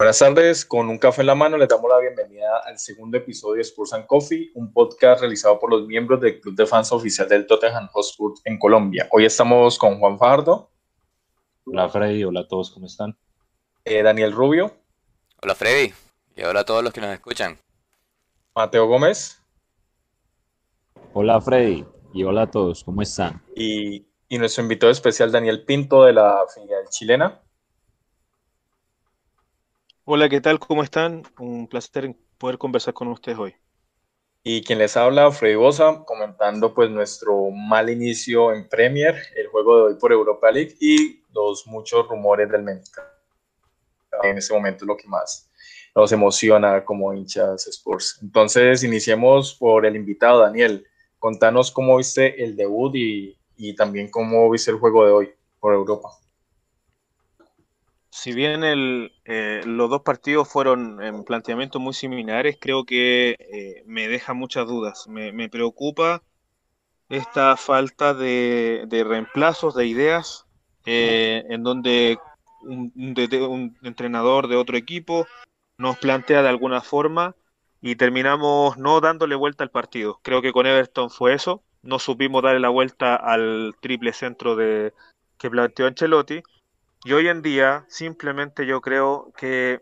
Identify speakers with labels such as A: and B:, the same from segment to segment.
A: Buenas tardes, con un café en la mano les damos la bienvenida al segundo episodio de Spurs and Coffee, un podcast realizado por los miembros del Club de Fans Oficial del Tottenham Hotspur en Colombia. Hoy estamos con Juan Fajardo.
B: Hola Freddy, hola a todos, ¿cómo están?
A: Eh, Daniel Rubio.
C: Hola Freddy, y hola a todos los que nos escuchan.
A: Mateo Gómez.
D: Hola Freddy, y hola a todos, ¿cómo están?
A: Y, y nuestro invitado especial Daniel Pinto de la filial chilena.
E: Hola, ¿qué tal? ¿Cómo están? Un placer poder conversar con ustedes hoy.
A: Y quien les habla, Freddy Bosa, comentando pues nuestro mal inicio en Premier, el juego de hoy por Europa League y los muchos rumores del mercado. En ese momento es lo que más nos emociona como hinchas Sports. Entonces, iniciemos por el invitado, Daniel. Contanos cómo viste el debut y, y también cómo viste el juego de hoy por Europa
E: si bien el, eh, los dos partidos fueron en planteamientos muy similares, creo que eh, me deja muchas dudas. Me, preocupa esta falta de, reemplazos, de ideas, eh, en donde un, un, entrenador de otro equipo nos plantea de alguna forma y terminamos no dándole vuelta al partido. Creo que con Everton fue eso. No supimos darle la vuelta al triple centro de, que planteó Ancelotti y hoy en día, simplemente yo creo que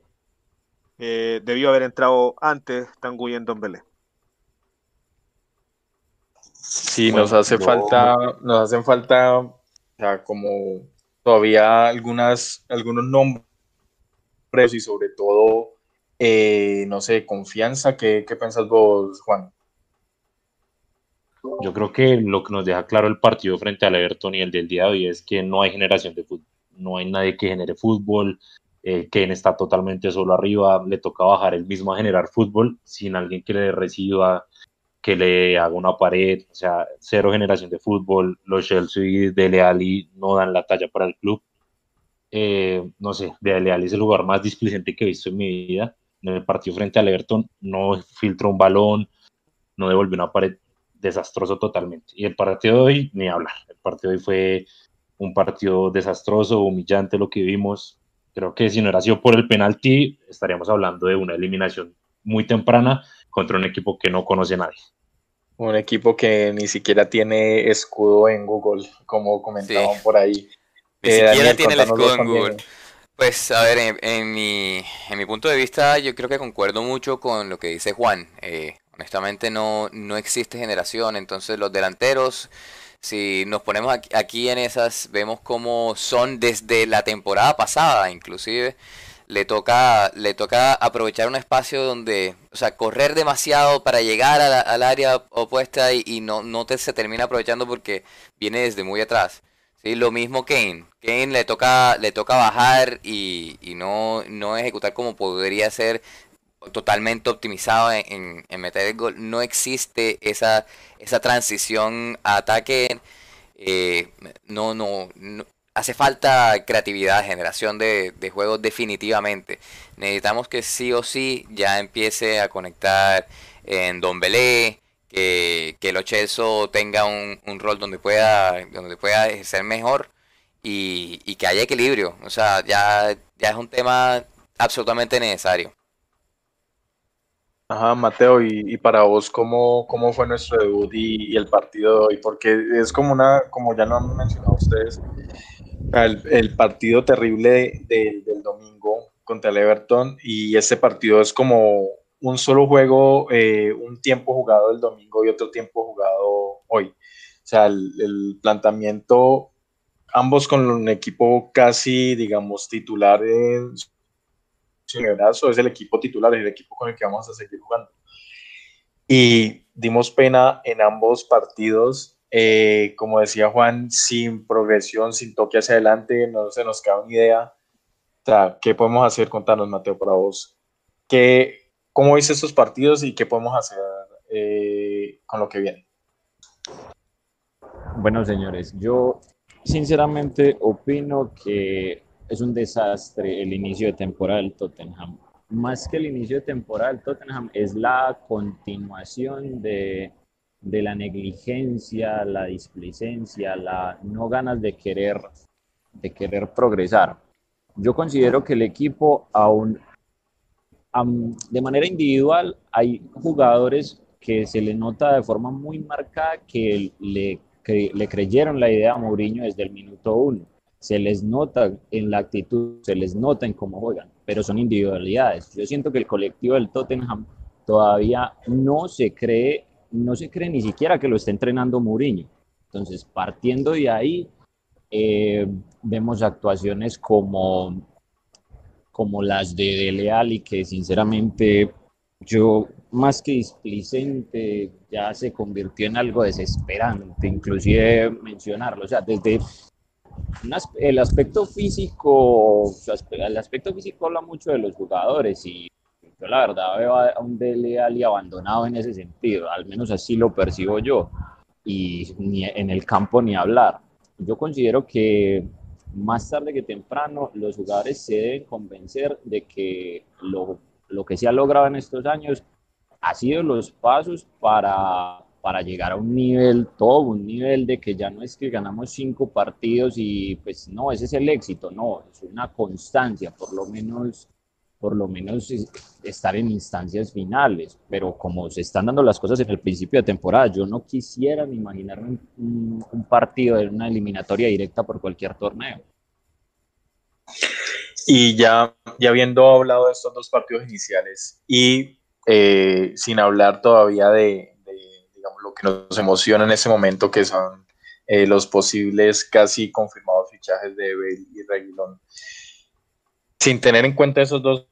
E: eh, debió haber entrado antes Tanguy en Don Belé.
A: Sí, nos hace falta, nos hacen falta, o sea, como todavía algunas, algunos nombres y sobre todo, eh, no sé, confianza. ¿Qué, ¿Qué pensás vos, Juan?
B: Yo creo que lo que nos deja claro el partido frente al Everton y el del día de hoy es que no hay generación de fútbol no hay nadie que genere fútbol, eh, está totalmente solo arriba, le toca bajar el mismo a generar fútbol sin alguien que le reciba, que le haga una pared, o sea, cero generación de fútbol, los Chelsea de Leali no dan la talla para el club. Eh, no sé, de Leali es el lugar más displicente que he visto en mi vida. En el partido frente al Everton no filtró un balón, no devolvió una pared, desastroso totalmente. Y el partido de hoy, ni hablar. El partido de hoy fue un partido desastroso, humillante lo que vimos. Creo que si no era sido por el penalti, estaríamos hablando de una eliminación muy temprana contra un equipo que no conoce a nadie.
A: Un equipo que ni siquiera tiene escudo en Google, como comentaban por ahí.
C: Ni eh, siquiera tiene el escudo en Google. Pues a ver, en, mi, en mi punto de vista yo creo que concuerdo mucho con lo que dice Juan. Eh, honestamente no, no existe generación, entonces los delanteros si nos ponemos aquí en esas, vemos cómo son desde la temporada pasada, inclusive. Le toca, le toca aprovechar un espacio donde, o sea, correr demasiado para llegar al área opuesta y, no, no te, se termina aprovechando porque viene desde muy atrás. ¿sí? Lo mismo Kane. Kane le toca, le toca bajar y, y no, no ejecutar como podría ser totalmente optimizado en, meter el gol. No existe esa, esa transición a ataque. Eh, no, no, hace falta creatividad, generación de, juegos definitivamente. Necesitamos que sí o sí ya empiece a conectar en Don Belé, que, que el Ochelso tenga un, rol donde pueda, donde pueda ejercer mejor y, y que haya equilibrio. O sea, ya, ya es un tema absolutamente necesario.
A: Ajá, Mateo, y, para vos, ¿cómo, ¿cómo fue nuestro debut y, el partido de hoy? Porque es como una, como ya lo han mencionado ustedes, el, partido terrible del domingo contra el Everton y este partido es como un solo juego, eh, un tiempo jugado el domingo y otro tiempo jugado hoy. O sea, el, el planteamiento, ambos con un equipo casi, digamos, titular es el equipo titular, es el equipo con el que vamos a seguir jugando. Y dimos pena en ambos partidos, eh, como decía Juan, sin progresión, sin toque hacia adelante, no se nos queda una idea. O sea, ¿qué podemos hacer? Contanos, Mateo, para vos. ¿Qué, ¿Cómo viste estos partidos y qué podemos hacer eh, con lo que viene?
D: Bueno, señores, yo sinceramente opino que es un desastre el inicio de temporada del Tottenham. Más que el inicio de temporada del Tottenham, es la continuación de, de la negligencia, la displicencia, la no ganas de querer, de querer progresar. Yo considero que el equipo aún de manera individual hay jugadores que se le nota de forma muy marcada que le, le creyeron la idea a Mourinho desde el minuto uno. Se les nota en la actitud, se les nota en cómo juegan, pero son individualidades. Yo siento que el colectivo del Tottenham todavía no se cree, no se cree ni siquiera que lo esté entrenando Mourinho. Entonces, partiendo de ahí, eh, vemos actuaciones como, como las de Dele que sinceramente yo más que displicente ya se convirtió en algo desesperante, inclusive mencionarlo, o sea, desde el aspecto físico, el aspecto físico habla mucho de los jugadores y yo la verdad veo a un Dele Alli abandonado en ese sentido, al menos así lo percibo yo, y ni en el campo ni hablar. Yo considero que más tarde que temprano los jugadores se deben convencer de que lo, lo que se ha logrado en estos años ha sido los pasos para, para llegar a un nivel todo, un nivel de que ya no es que ganamos cinco partidos y pues no, ese es el éxito, no, es una constancia, por lo menos por lo menos estar en instancias finales, pero como se están dando las cosas en el principio de temporada, yo no quisiera ni imaginarme un, partido de una eliminatoria directa por cualquier torneo.
A: Y ya, ya habiendo hablado de estos dos partidos iniciales y eh, sin hablar todavía de, digamos, lo que nos emociona en ese momento, que son eh, los posibles casi confirmados fichajes de Bale y Reguilón, sin tener en cuenta esos dos,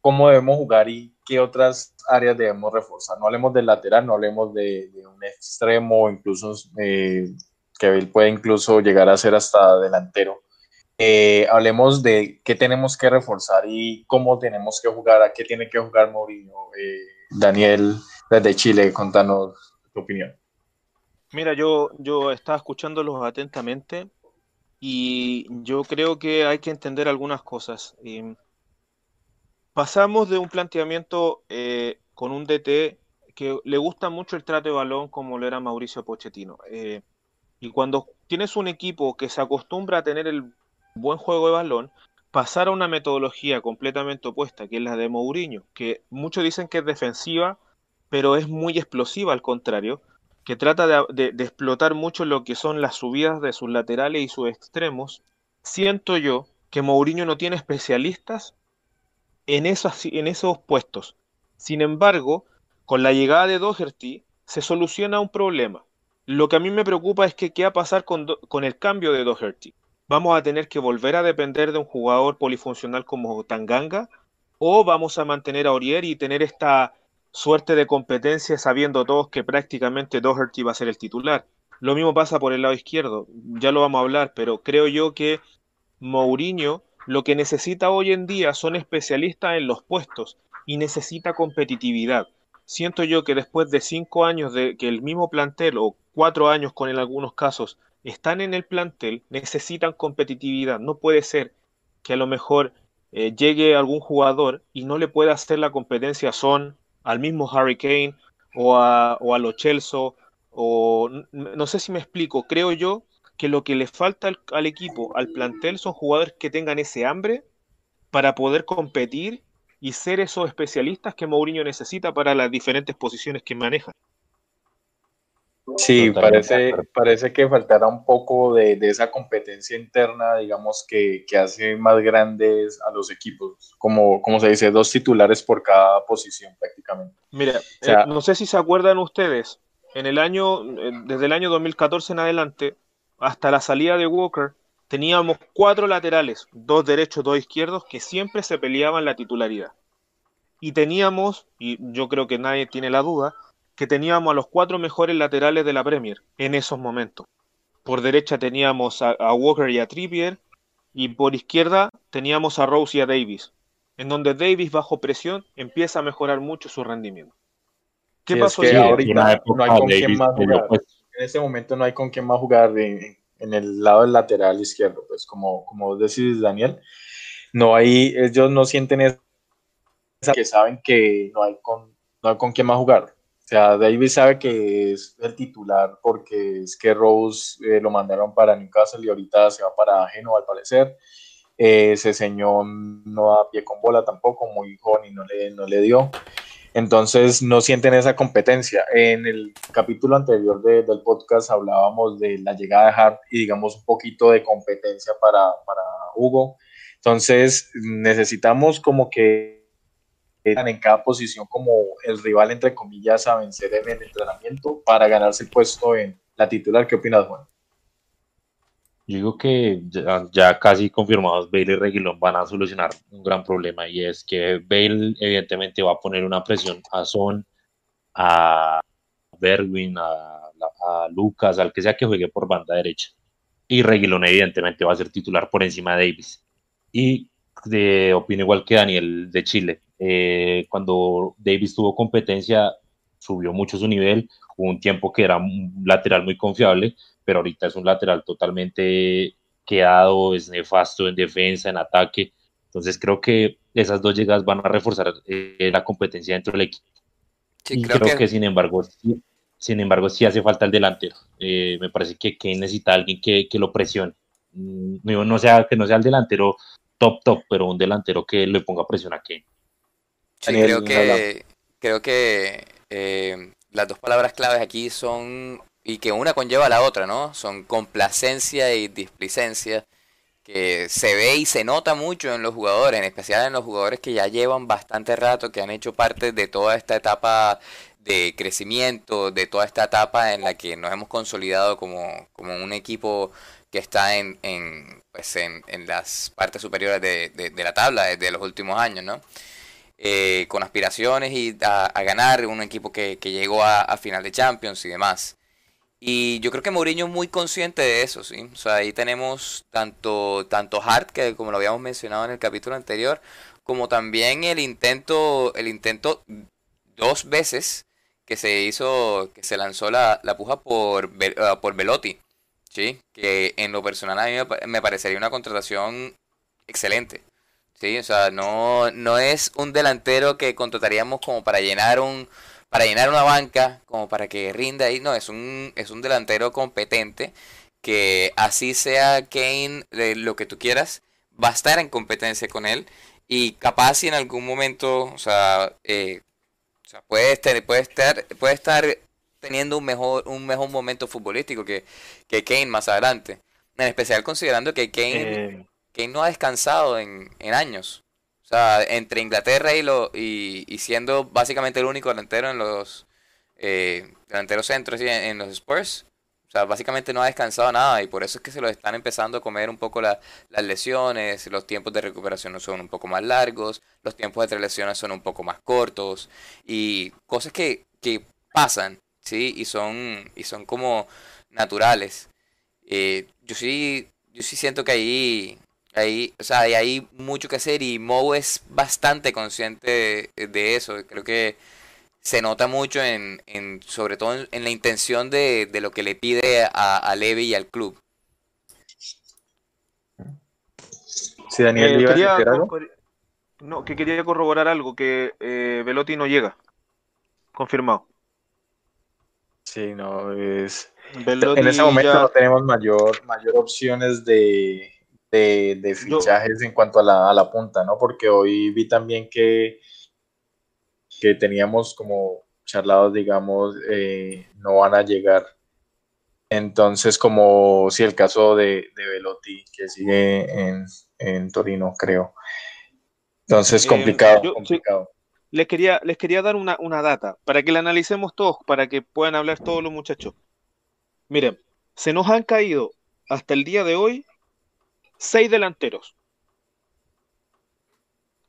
A: cómo debemos jugar y qué otras áreas debemos reforzar. No hablemos del lateral, no hablemos de, un extremo, incluso eh, que él puede incluso llegar a ser hasta delantero. Eh, hablemos de qué tenemos que reforzar y cómo tenemos que jugar, a qué tiene que jugar Mourinho. Eh, Daniel, desde Chile, contanos tu opinión.
E: Mira, yo, yo estaba escuchándolos atentamente y yo creo que hay que entender algunas cosas. pasamos de un planteamiento eh, con un DT que le gusta mucho el trato de balón como lo era Mauricio Pochettino. Eh, y cuando tienes un equipo que se acostumbra a tener el buen juego de balón, pasar a una metodología completamente opuesta, que es la de Mourinho, que muchos dicen que es defensiva, pero es muy explosiva al contrario, que trata de, explotar mucho lo que son las subidas de sus laterales y sus extremos, siento yo que Mourinho no tiene especialistas en esos, en esos puestos. Sin embargo, con la llegada de Doherty se soluciona un problema. Lo que a mí me preocupa es que qué va a pasar con, con el cambio de Doherty. ¿Vamos a tener que volver a depender de un jugador polifuncional como Tanganga? ¿O vamos a mantener a Aurier y tener esta suerte de competencia sabiendo todos que prácticamente Doherty va a ser el titular. Lo mismo pasa por el lado izquierdo, ya lo vamos a hablar, pero creo yo que Mourinho lo que necesita hoy en día son especialistas en los puestos y necesita competitividad. Siento yo que después de cinco años de que el mismo plantel, o cuatro años con en algunos casos, están en el plantel, necesitan competitividad. No puede ser que a lo mejor eh, llegue algún jugador y no le pueda hacer la competencia Son, al mismo Harry Kane o a, o a los Chelsea, o no sé si me explico, creo yo que lo que le falta al, equipo, al plantel, son jugadores que tengan ese hambre para poder competir y ser esos especialistas que Mourinho necesita para las diferentes posiciones que maneja.
A: Sí, parece, parece que faltará un poco de, esa competencia interna, digamos, que, hace más grandes a los equipos, como, como se dice, dos titulares por cada posición prácticamente.
E: Mira, eh, no sé si se acuerdan ustedes, en el año, desde el año 2014 en adelante, hasta la salida de Walker, teníamos cuatro laterales, dos derechos, dos izquierdos, que siempre se peleaban la titularidad. Y teníamos, y yo creo que nadie tiene la duda, que teníamos a los cuatro mejores laterales de la Premier en esos momentos. Por derecha teníamos a, Walker y a Trippier, y por izquierda teníamos a Rose y a Davis, en donde Davis bajo presión empieza a mejorar mucho su rendimiento.
A: ¿Qué pasó? ahorita no hay con quién más jugar. En ese momento no hay con quién más jugar en, el lado del lateral izquierdo, pues como, como decís Daniel, no hay, ellos no sienten esa que saben que no hay con, no hay con quién más jugar sea, Davis sabe que es el titular porque es que Rose eh, lo mandaron para Newcastle y ahorita se va para Genoa al parecer. Eh, ese señor no da pie con bola tampoco, muy joven y no le, no le dio. Entonces no sienten esa competencia. En el capítulo anterior del podcast hablábamos de la llegada de Hart y digamos un poquito de competencia para, para Hugo. Entonces necesitamos como que en cada posición como el rival entre comillas a vencer en el entrenamiento para ganarse el puesto en la titular. ¿Qué opinas, Juan?
B: Yo digo que ya, casi confirmados Bale y Reguilón van a solucionar un gran problema y es que Bale evidentemente va a poner una presión a Son, a Berwin, a, Lucas, al que sea que juegue por banda derecha. Y Reguilón evidentemente va a ser titular por encima de Davis. Y de, opino igual que Daniel de Chile. Eh, cuando Davis tuvo competencia, subió mucho su nivel. Hubo un tiempo que era un lateral muy confiable, pero ahorita es un lateral totalmente quedado, es nefasto en defensa, en ataque. Entonces creo que esas dos llegadas van a reforzar eh, la competencia dentro del equipo. y creo, que... sin embargo, sí, sin embargo, sí hace falta el delantero. Eh, me parece que Kane necesita alguien que, que lo presione. Mm, no, sea, que no sea el delantero top, top, pero un delantero que le ponga presión a Kane.
C: Sí, creo que, creo que eh, las dos palabras claves aquí son y que una conlleva a la otra, ¿no? Son complacencia y displicencia que se ve y se nota mucho en los jugadores, en especial en los jugadores que ya llevan bastante rato, que han hecho parte de toda esta etapa de crecimiento, de toda esta etapa en la que nos hemos consolidado como, como un equipo que está en, en, pues en, en las partes superiores de, de, la tabla desde los últimos años, ¿no? Eh, con aspiraciones y a, ganar un equipo que, que llegó a, a final de Champions y demás. Y yo creo que Mourinho es muy consciente de eso, ¿sí? O sea, ahí tenemos tanto, tanto Hart, que como lo habíamos mencionado en el capítulo anterior, como también el intento, el intento dos veces que se hizo, que se lanzó la, la puja por, uh, por Velotti, ¿sí? Que en lo personal a mí me parecería una contratación excelente. Sí, o sea, no, no es un delantero que contrataríamos como para llenar un, para llenar una banca, como para que rinda ahí. No, es un, es un delantero competente que así sea Kane, lo que tú quieras, va a estar en competencia con él y capaz si en algún momento, o sea, eh, puede, estar, puede, estar, puede estar teniendo un mejor, un mejor momento futbolístico que, que Kane más adelante. En especial considerando que Kane, eh. Kane no ha descansado en, en años. O sea, entre Inglaterra y, lo, y, siendo básicamente el único delantero en los eh, delanteros centros y en, los Spurs, o sea, básicamente no ha descansado nada y por eso es que se lo están empezando a comer un poco las lesiones, los tiempos de recuperación son un poco más largos, los tiempos de tres lesiones son un poco más cortos y cosas que, que pasan, ¿sí? Y son, y son como naturales. Eh, yo sí, yo sí siento que ahí Ahí, o sea, hay mucho que hacer y Mo es bastante consciente de, eso. Creo que se nota mucho en, en sobre todo en, la intención de, lo que le pide a, a Levi y al club.
E: Sí, Daniel, eh, algo? No, que quería corroborar algo, que eh, Velotti no llega. Confirmado.
A: Sí, no, es... en ese momento no tenemos mayor, mayor opciones de, de, fichajes en cuanto a la, a la, punta, ¿no? Porque hoy vi también que, que teníamos como charlados, digamos, eh, no van a llegar. Entonces, como si el caso de, de Velotti, que sigue en, en Torino, creo. Entonces, eh, complicado, complicado.
E: Les, quería, les quería dar una, una data para que la analicemos todos, para que puedan hablar todos los muchachos. Miren, se nos han caído hasta el día de hoy seis delanteros.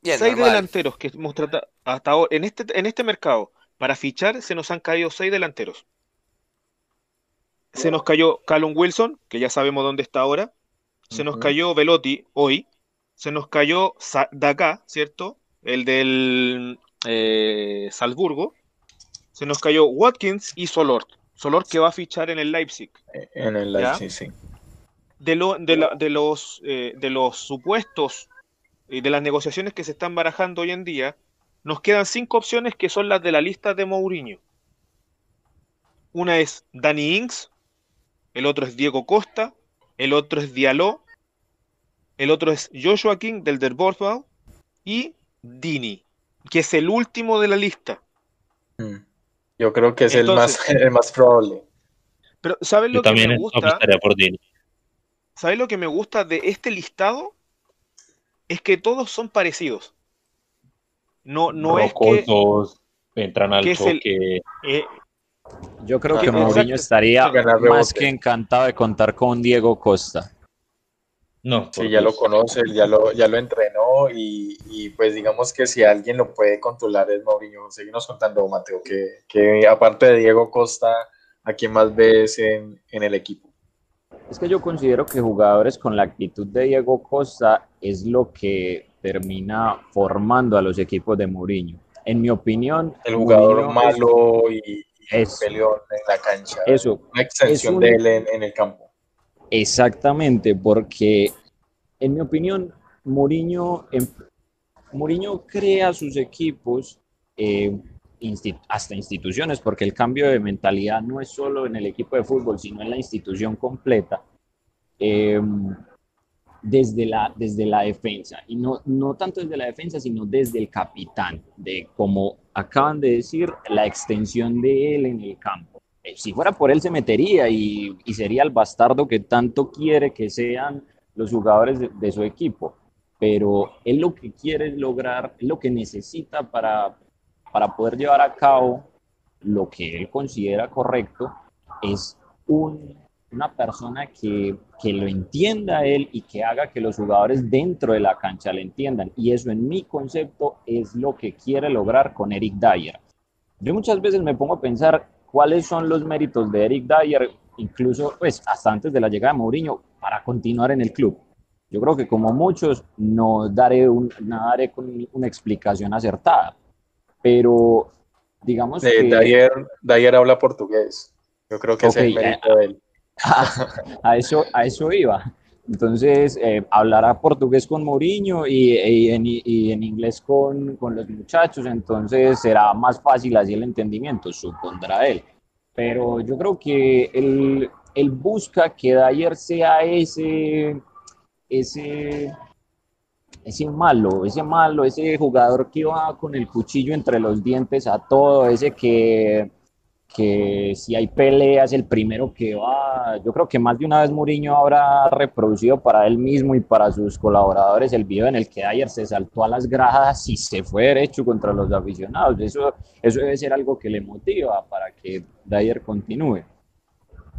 E: seis delanteros que hemos tratado hasta ahora en este, en este mercado. Para fichar se nos han caído seis delanteros. Se nos cayó Callum Wilson, que ya sabemos dónde está ahora. Se nos cayó Velotti hoy. Se nos cayó Daka, ¿cierto? El del eh, Salzburgo. Se nos cayó Watkins y Solort. Solort que va a fichar en el Leipzig.
A: En el Leipzig, sí
E: de, de, los, eh, de los supuestos y de las negociaciones que se están barajando hoy en día, nos quedan cinco opciones que son las de la lista de Mourinho. Una es Danny Ings, el otro es Diego Costa, el otro es Diallo, el otro es Joshua King del Der y Dini, que es el último de la lista.
A: Mm. Yo creo que es el, más, más probable.
E: Pero ¿sabes lo que me gusta? ¿Sabes lo que me gusta de este listado? Es que todos son parecidos. No, no es que
B: entran al choque.
D: Eh, yo creo que Mourinho estaría más que encantado de contar con Diego Costa.
A: No, sí, ya lo conoce, ya lo, ya lo entrenó y, pues digamos que si alguien lo puede controlar es Mourinho. Seguimos contando, Mateo, que, que aparte de Diego Costa, ¿a quién más ves en, en, el equipo?
D: Es que yo considero que jugadores con la actitud de Diego Costa es lo que termina formando a los equipos de Mourinho. En mi opinión,
A: el jugador malo y, peleón en la cancha.
D: Eso.
A: Una extensión de él en el campo.
D: Exactamente, porque en mi opinión, Mourinho, em, Mourinho crea sus equipos eh, hasta instituciones, porque el cambio de mentalidad no es solo en el equipo de fútbol, sino en la institución completa, em, desde, la, desde la defensa. Y no, no tanto desde la defensa, sino desde el capitán, de como acaban de decir, la extensión de él en el campo. Eh, si fuera por él se metería y, sería el bastardo que tanto quiere que sean los jugadores de, su equipo. Pero él lo que quiere lograr, lo que necesita para, para poder llevar a cabo lo que él considera correcto, es una persona que, que lo entienda él y que haga que los jugadores dentro de la cancha le entiendan. Y eso en mi concepto es lo que quiere lograr con Eric Dyer. Yo muchas veces me pongo a pensar cuáles son los méritos de Eric Dyer, incluso pues hasta antes de la llegada de Mourinho, para continuar en el club. Yo creo que como muchos no daré, un, no daré con una explicación acertada, pero digamos
A: que... Dyer, Dyer habla portugués, yo creo que es el mérito de él.
D: A, eso, a eso iba. Entonces, eh, hablará portugués con Mourinho y, en, inglés con, los muchachos, entonces será más fácil así el entendimiento, supondrá él. Pero yo creo que él, él busca que Dyer sea ese, ese, ese malo, ese malo, ese jugador que va con el cuchillo entre los dientes a todo, ese que que si hay peleas, el primero que va, yo creo que más de una vez Mourinho habrá reproducido para él mismo y para sus colaboradores el video en el que ayer se saltó a las gradas y se fue derecho contra los aficionados. Eso, eso debe ser algo que le motiva para que Dyer continúe.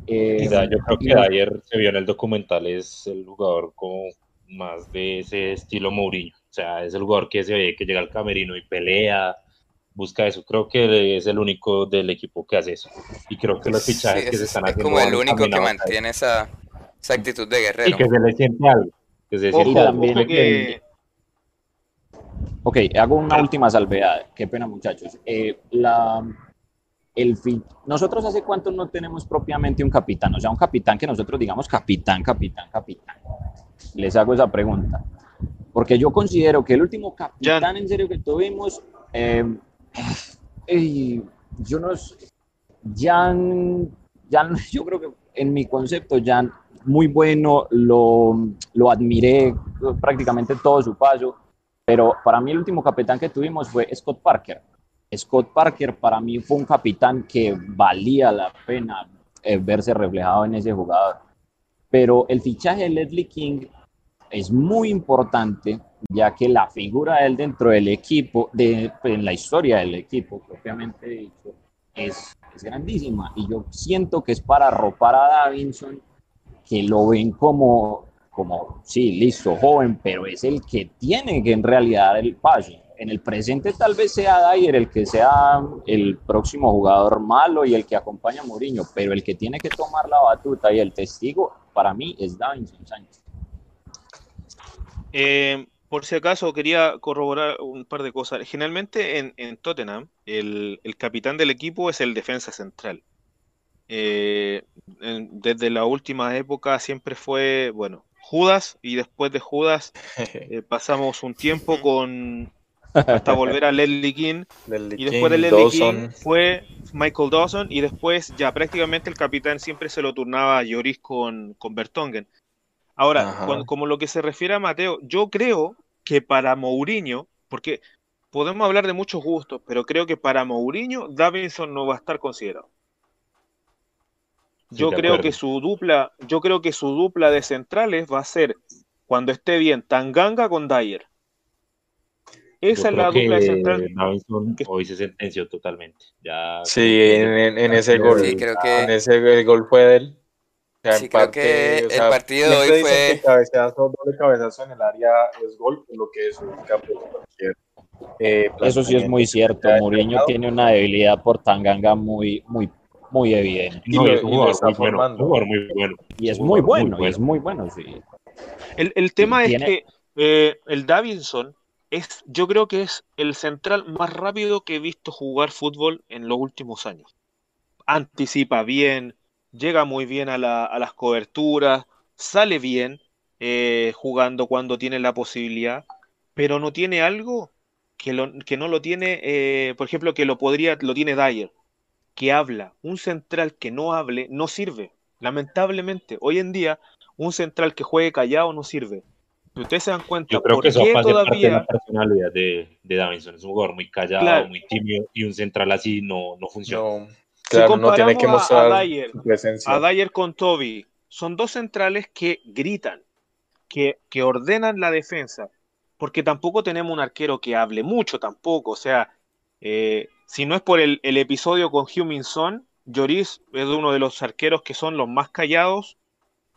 B: Eh, yo creo que Dyer se vio en el documental, es el jugador como más de ese estilo Mourinho. O sea, es el jugador que se ve que llega al camerino y pelea, busca eso. Creo que es el único del equipo que hace eso. Y creo que los fichajes que se están haciendo.
C: Es como el único que mantiene esa, esa, actitud de guerrero.
B: Y que se le siente algo. Que se siente
D: también que... Ok, hago una última salvedad. Qué pena, muchachos. Eh, la, el Nosotros hace cuánto no tenemos propiamente un capitán, o sea, un capitán que nosotros digamos capitán, capitán, capitán. Les hago esa pregunta. Porque yo considero que el último capitán en serio que tuvimos eh, yo no ya, ya, yo creo que en mi concepto ya muy bueno, lo, lo admiré prácticamente todo su paso, pero para mí el último capitán que tuvimos fue Scott Parker. Scott Parker para mí fue un capitán que valía la pena eh, verse reflejado en ese jugador. Pero el fichaje de Leslie King es muy importante ya que la figura de él dentro del equipo, de, en la historia del equipo propiamente dicho, es, es grandísima. Y yo siento que es para arropar a Davinson, que lo ven como, como, sí, listo, joven, pero es el que tiene que en realidad el paso. En el presente tal vez sea Dyer el que sea el próximo jugador malo y el que acompaña a Mourinho, pero el que tiene que tomar la batuta y el testigo para mí es Davinson Sánchez.
E: Eh, por si acaso quería corroborar un par de cosas. Generalmente en, Tottenham el, capitán del equipo es el defensa central. Eh, desde la última época siempre fue, bueno, Judas y después de Judas eh, pasamos un tiempo con hasta volver a Leslie King y después de Leslie King fue Michael Dawson y después ya prácticamente el capitán siempre se lo turnaba a Lloris con, con Bertongen. Ahora, como lo que se refiere a Mateo, yo creo que para Mourinho, porque podemos hablar de muchos gustos, pero creo que para Mourinho Davinson no va a estar considerado. Yo creo que su dupla, yo creo que su dupla de centrales va a ser cuando esté bien Tanganga con Dyer.
B: Esa es la dupla de centrales. Davinson hoy se sentenció totalmente. Ya
A: sí, en, ese gol. Sí, creo que... En ese gol fue de él.
C: Sí, creo que el partido de hoy fue.
A: cabezazo, doble cabezazo en el área es gol, lo que es un campo cualquier
D: eh, Eso sí es muy cierto. Mourinho tiene una debilidad por Tanganga muy, muy, muy evidente.
B: y, es un jugador muy bueno,
D: Y es muy bueno, y es muy bueno, sí.
E: El, tema es que eh, el Davidson es, yo creo que es el central más rápido que he visto jugar fútbol en los últimos años. Anticipa bien, llega muy bien a, las coberturas, sale bien eh, jugando cuando tiene la posibilidad, pero no tiene algo que, no lo tiene, eh, por ejemplo, que lo podría, lo tiene Dyer, que habla. Un central que no hable no sirve. Lamentablemente, hoy en día, un central que juegue callado no sirve. ustedes se dan cuenta,
B: Yo creo que eso todavía... la personalidad de, de, Davinson. Es un jugador muy callado, muy tímido, y un central así no, no funciona.
A: Claro, no tiene que mostrar a, Dyer,
E: A Dyer con Toby, son dos centrales que gritan, que, que ordenan la defensa porque tampoco tenemos un arquero que hable mucho tampoco. O sea, eh, si no es por el, episodio con Humin Son, Lloris es uno de los arqueros que son los más callados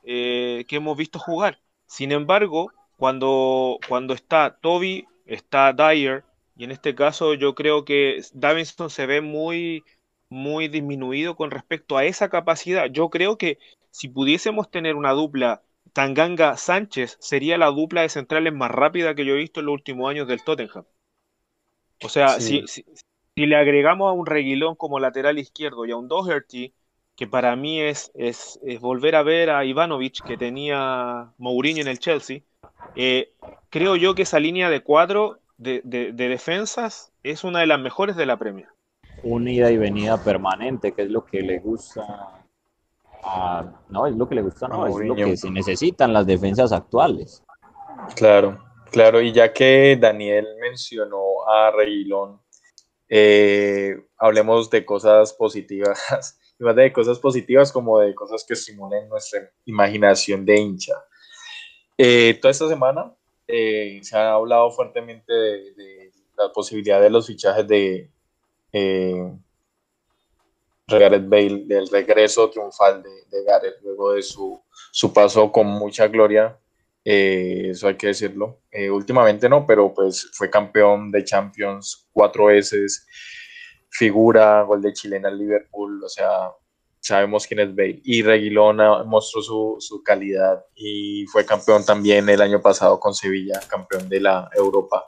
E: eh, que hemos visto jugar. Sin embargo, cuando, cuando está Toby, está Dyer, y en este caso yo creo que Davidson se ve muy, muy disminuido con respecto a esa capacidad. Yo creo que si pudiésemos tener una dupla Tanganga Sánchez sería la dupla de centrales más rápida que yo he visto en los últimos años del Tottenham. O sea, si, si, le agregamos a un Reguilón como lateral izquierdo y a un Doherty, que para mí es, es, volver a ver a Ivanovic que tenía Mourinho en el Chelsea, eh, creo yo que esa línea de cuatro de, de, defensas es una de las mejores de la Premier.
D: Unida y venida permanente, que es lo que le gusta no, es lo que le gusta, no, es lo que se necesitan las defensas actuales.
A: Claro, claro, y ya que Daniel mencionó a Reguilón, eh, hablemos de cosas positivas, más de cosas positivas como de cosas que estimulen nuestra imaginación de hincha. Eh, toda esta semana eh, se ha hablado fuertemente de, la posibilidad de los fichajes de Gareth Bale, del regreso triunfal de, Gareth luego de su, paso con mucha gloria, eh, eso hay que decirlo. Eh, últimamente no, pero pues fue campeón de Champions cuatro veces, figura, gol de chilena al Liverpool, o sea, sabemos quién es Bale. Y Reguilón mostró su, calidad y fue campeón también el año pasado con Sevilla, campeón de la Europa.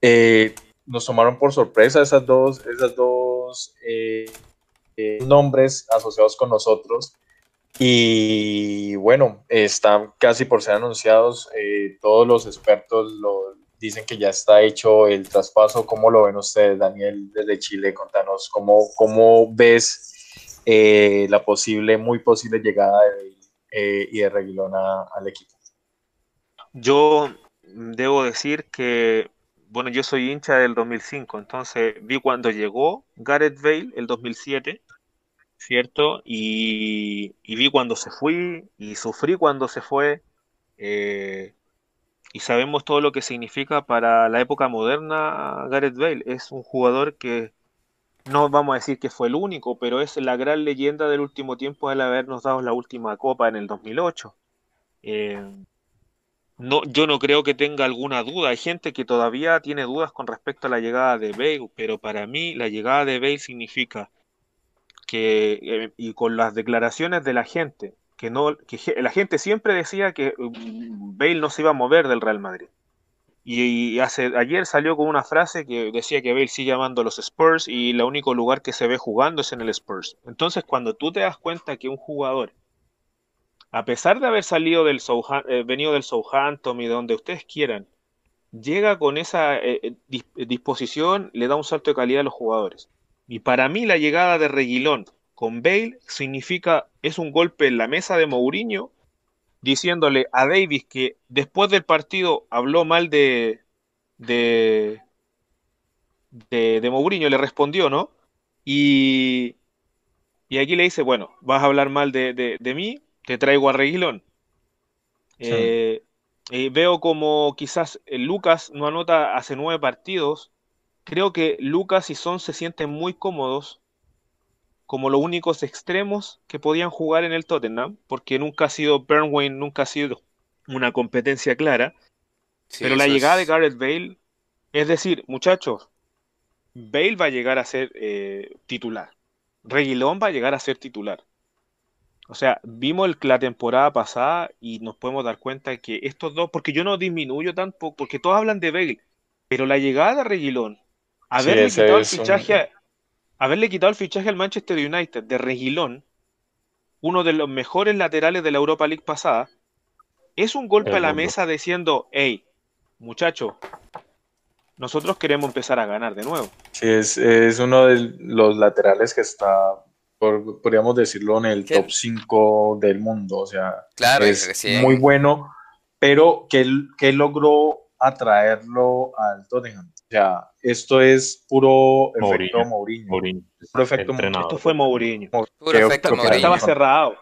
A: Eh, nos tomaron por sorpresa esas dos, esas dos eh, nombres asociados con nosotros. Y bueno, están casi por ser anunciados. Eh, todos los expertos lo dicen que ya está hecho el traspaso. ¿Cómo lo ven ustedes, Daniel, desde Chile? Contanos, ¿cómo, cómo ves eh, la posible, muy posible llegada de y de Reguilón al equipo?
E: Yo debo decir que, bueno, yo soy hincha del 2005, entonces vi cuando llegó Gareth Bale el 2007 ¿cierto? Y, vi cuando se fue y sufrí cuando se fue. Eh, y sabemos todo lo que significa para la época moderna Gareth Bale. Es un jugador que no vamos a decir que fue el único, pero es la gran leyenda del último tiempo al habernos dado la última copa en el 2008. Eh, no, yo no creo que tenga alguna duda. Hay gente que todavía tiene dudas con respecto a la llegada de Bale, pero para mí la llegada de Bale significa que, eh, y con las declaraciones de la gente, que, no, que la gente siempre decía que mm, Bale no se iba a mover del Real Madrid. Y, hace, ayer salió con una frase que decía que Bale sigue llamando a los Spurs y el único lugar que se ve jugando es en el Spurs. Entonces, cuando tú te das cuenta que un jugador, a pesar de haber salido del eh, venido del Southampton y de donde ustedes quieran, llega con esa eh, disposición, le da un salto de calidad a los jugadores. Y para mí la llegada de Reguilón con Bale significa, es un golpe en la mesa de Mourinho diciéndole a Davis que después del partido habló mal de, de, de, Mourinho, le respondió, ¿no? Y, y aquí le dice, bueno, vas a hablar mal de, mí, te traigo a Reguilón. Eh, veo como quizás eh, Lucas no anota hace nueve partidos. Creo que Lucas y Son se sienten muy cómodos como los únicos extremos que podían jugar en el Tottenham, porque nunca ha sido Burnway, nunca ha sido una competencia clara. pero la llegada de Gareth Bale, es decir, muchachos, Bale va a llegar a ser eh, titular. Reguilón va a llegar a ser titular. O sea, vimos el, la temporada pasada y nos podemos dar cuenta que estos dos, porque yo no disminuyo tampoco, porque todos hablan de Bale, pero la llegada de Reguilón, haberle quitado el fichaje, haberle quitado el fichaje al Manchester United de Reguilón, uno de los mejores laterales de la Europa League pasada, es un golpe a la mesa diciendo, hey, muchacho, nosotros queremos empezar a ganar de nuevo.
A: Sí, es, uno de los laterales que está, podríamos decirlo, en el top 5 del mundo. O sea, es muy bueno, pero que, que logró atraerlo al Tottenham. O sea, esto es puro efecto Mourinho.
E: Puro efecto Esto fue Mourinho.
C: Puro efecto Mourinho.
E: Estaba cerrado.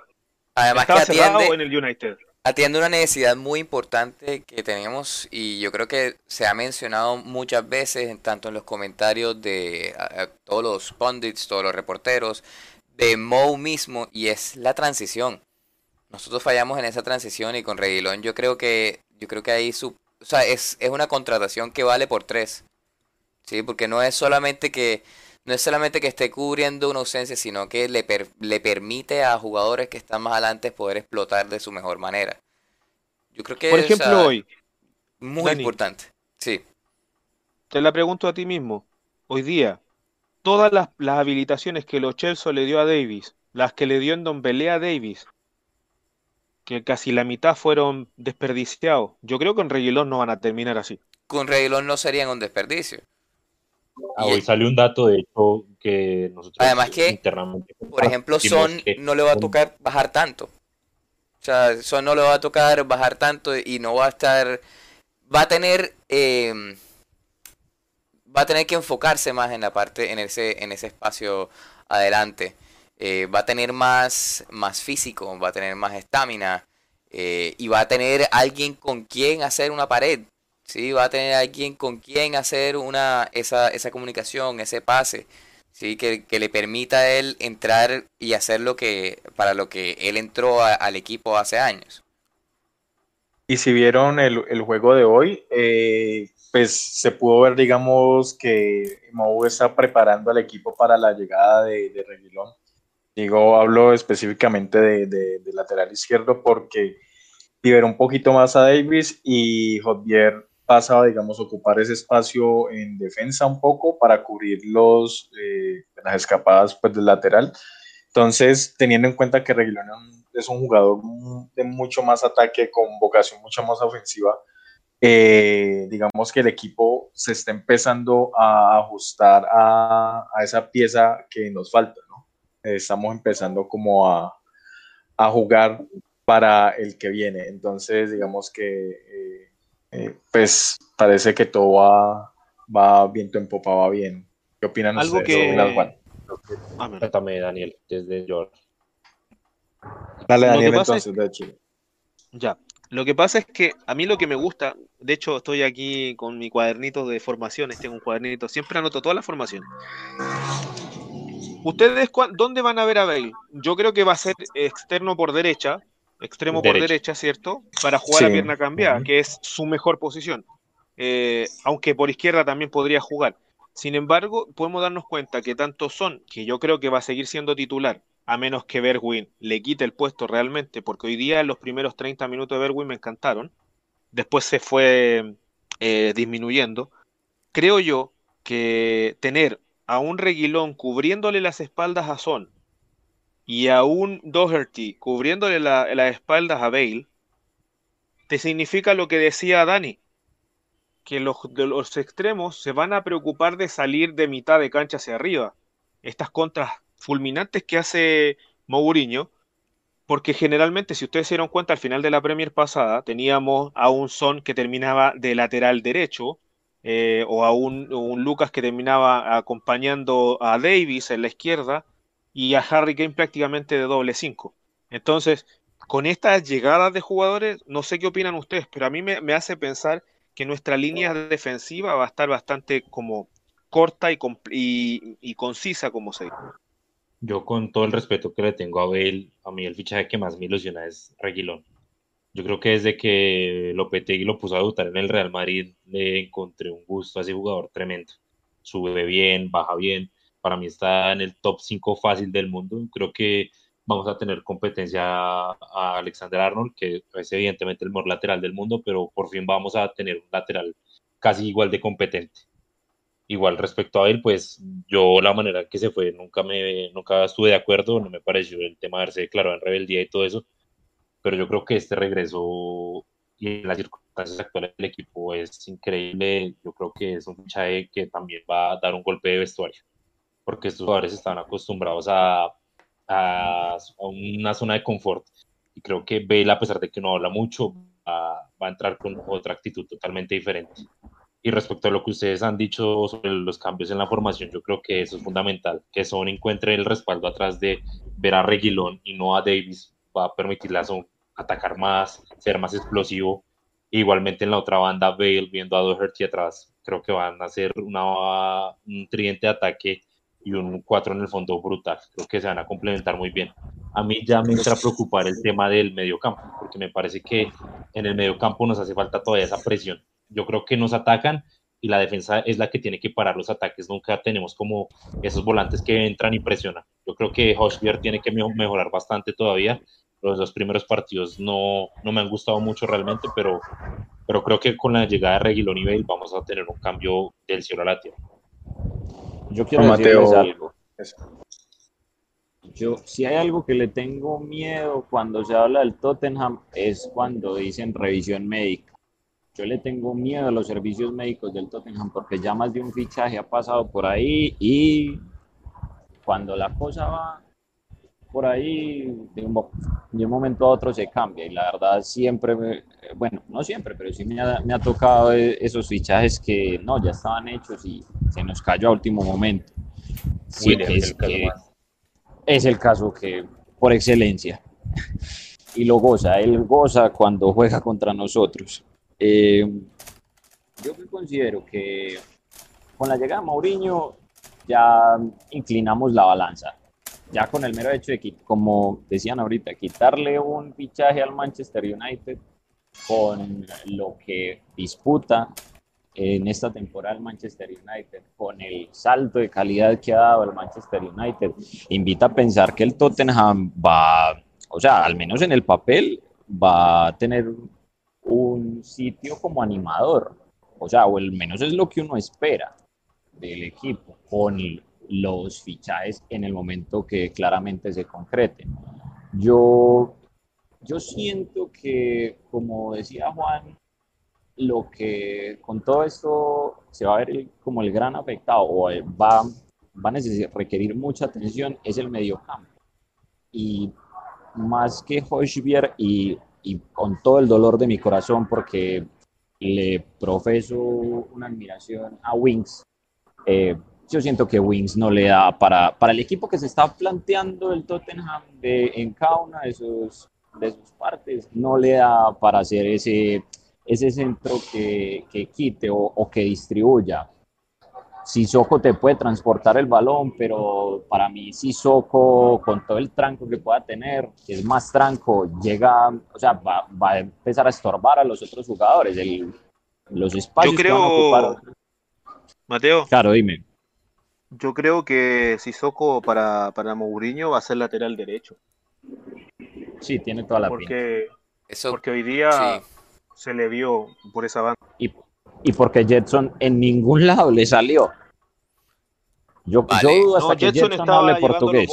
C: Además
E: estaba cerrado en el United.
C: Atiende una necesidad muy importante que tenemos y yo creo que se ha mencionado muchas veces, tanto en los comentarios de todos los pundits, todos los reporteros, de Moe mismo, y es la transición. Nosotros fallamos en esa transición y con Reguilón yo creo que yo creo que ahí su, o sea, es, es una contratación que vale por tres. Sí, porque no es solamente que no es solamente que esté cubriendo una ausencia, sino que le, le permite a jugadores que están más adelante poder explotar de su mejor manera. Yo creo que
E: Por ejemplo, hoy.
C: Muy importante. Sí.
E: Te la pregunto a ti mismo. Hoy día, todas las, habilitaciones que los Chelsea le dio a Davis, las que le dio en Don Belé a Davis, que casi la mitad fueron desperdiciados, yo creo que con Reguilón no van a terminar así.
C: Con Reguilón no serían un desperdicio.
B: Ah, hoy salió un dato, de hecho, que nosotros
C: Además que, por ejemplo, Son no le va a tocar bajar tanto. O sea, Son no le va a tocar bajar tanto y no va a estar... Va a tener... Em, va a tener que enfocarse más en la parte, en ese, en ese espacio adelante. Eh, va a tener más, más físico, va a tener más estamina. Eh, y va a tener alguien con quien hacer una pared. ¿sí? Va a tener alguien con quien hacer una, esa, esa comunicación, ese pase, ¿sí? Que, le permita a él entrar y hacer lo que, para lo que él entró al equipo hace años.
A: Y si vieron el, juego de hoy, eh, pues se pudo ver, digamos, que Mou está preparando al equipo para la llegada de, de Reguilón. Digo, hablo específicamente de, de, lateral izquierdo porque liberó un poquito más a Davis y Javier pasa, digamos, ocupar ese espacio en defensa un poco para cubrir los, eh, las escapadas pues, del lateral. Entonces, teniendo en cuenta que Reguilón es un jugador de mucho más ataque, con vocación mucho más ofensiva, eh, digamos que el equipo se está empezando a ajustar a, a esa pieza que nos falta, ¿no? Estamos empezando como a, a, jugar para el que viene. Entonces, digamos que eh, eh, pues parece que todo va, va viento en popa, va bien. ¿Qué opinan
E: Algo
A: ustedes?
E: Que...
B: Ah, Daniel, desde George.
A: Dale, Daniel, entonces, de Chile.
E: Ya. Lo que pasa es que a mí lo que me gusta, de hecho estoy aquí con mi cuadernito de formaciones, tengo un cuadernito, siempre anoto todas las formaciones. ¿Ustedes dónde van a ver a Bale? Yo creo que va a ser externo por derecha, extremo por derecha, ¿cierto? Para jugar a pierna cambiada, que es su mejor posición. Eh, aunque por izquierda también podría jugar. Sin embargo, podemos darnos cuenta que tanto Son, que yo creo que va a seguir siendo titular, a menos que Berwin le quite el puesto realmente, porque hoy día los primeros 30 minutos de Berwin me encantaron, después se fue eh, disminuyendo. Creo yo que tener a un Reguilón cubriéndole las espaldas a Son y a un Doherty cubriéndole las espaldas a Bale, te significa lo que decía Dani, que los, extremos se van a preocupar de salir de mitad de cancha hacia arriba. Estas contras fulminantes que hace Mourinho porque generalmente, si ustedes se dieron cuenta, al final de la Premier pasada teníamos a un Son que terminaba de lateral derecho, eh, o a un, Lucas que terminaba acompañando a Davis en la izquierda, y a Harry Kane prácticamente de doble 5. Entonces, con estas llegadas de jugadores, no sé qué opinan ustedes, pero a mí me, hace pensar que nuestra línea defensiva va a estar bastante como corta y, y concisa, como se dice.
B: Yo con todo el respeto que le tengo a Bale, a mí el fichaje que más me ilusiona es Reguilón. Yo creo que desde que Lopetegui lo puso a debutar en el Real Madrid, le encontré un gusto a ese jugador tremendo. Sube bien, baja bien. Para mí está en el top 5 fácil del mundo. Creo que vamos a tener competencia a Alexander Arnold, que es evidentemente el mejor lateral del mundo, pero por fin vamos a tener un lateral casi igual de competente. Igual respecto a él, pues yo la manera que se fue nunca me nunca estuve de acuerdo, no me pareció el tema de haberse declarado en rebeldía y todo eso, pero yo creo que este regreso y en las circunstancias actuales del equipo es increíble, yo creo que es un fichaje que también va a dar un golpe de vestuario, porque estos jugadores están acostumbrados a, a, una zona de confort y creo que Bale, a pesar de que no habla mucho, va a entrar con otra actitud totalmente diferente. Y respecto a lo que ustedes han dicho sobre los cambios en la formación, yo creo que eso es fundamental, que Son encuentre el respaldo atrás de ver a Reguilón y no a Davis, va a permitirle a Son atacar más, ser más explosivo. igualmente en la otra banda, Bale viendo a Doherty atrás, creo que van a hacer una, un tridente de ataque y un 4 en el fondo brutal. Creo que se van a complementar muy bien. A mí ya me entra a preocupar el tema del mediocampo, porque me parece que en el mediocampo nos hace falta todavía esa presión yo creo que nos atacan y la defensa es la que tiene que parar los ataques. Nunca tenemos como esos volantes que entran y presionan. Yo creo que Hoshbier tiene que mejorar bastante todavía. Los dos primeros partidos no, no me han gustado mucho realmente, pero, pero creo que con la llegada de Reguilón y Bale vamos a tener un cambio del cielo a la tierra.
D: Yo quiero decirles algo. Yo, si hay algo que le tengo miedo cuando se habla del Tottenham es cuando dicen revisión médica yo le tengo miedo a los servicios médicos del Tottenham porque ya más de un fichaje ha pasado por ahí y cuando la cosa va por ahí, de un, momento a otro se cambia. Y la verdad siempre, bueno, no siempre, pero sí me ha, tocado e, esos fichajes que no, ya estaban hechos y se nos cayó a último momento. Sí, es, el es el caso que, por excelencia. Y lo goza, él goza cuando juega contra nosotros. Eh, yo considero que con la llegada de Mourinho ya inclinamos la balanza. Ya con el mero hecho de como decían ahorita, quitarle un fichaje al Manchester United con lo que disputa en esta temporada el Manchester United, con el salto de calidad que ha dado el Manchester United, invita a pensar que el Tottenham va, o sea, al menos en el papel, va a tener un sitio como animador, o sea, o al menos es lo que uno espera del equipo con los fichajes en el momento que claramente se concreten. Yo, yo siento que, como decía Juan, lo que con todo esto se va a ver como el gran afectado o va, va a requerir mucha atención es el mediocampo. Y más que Hochbier y y con todo el dolor de mi corazón porque le profeso una admiración a Wings. Eh, yo siento que Wings no le da para, para el equipo que se está planteando el Tottenham de, en cada una de sus, de sus partes, no le da para hacer ese, ese centro que, que quite o, o que distribuya. Sissoko te puede transportar el balón, pero para mí Sissoko, con todo el tranco que pueda tener, que es más tranco, llega, o sea, va, a empezar a estorbar a los otros jugadores, los espacios
E: Yo creo, Mateo.
D: Claro, dime.
E: Yo creo que Sissoko para, para Mourinho va a ser lateral derecho.
D: Sí, tiene toda la
E: porque, Eso, porque hoy día se le vio por esa banda.
D: Y y porque Jetson en ningún lado le salió. Yo, dudo hasta que Jetson, hable portugués.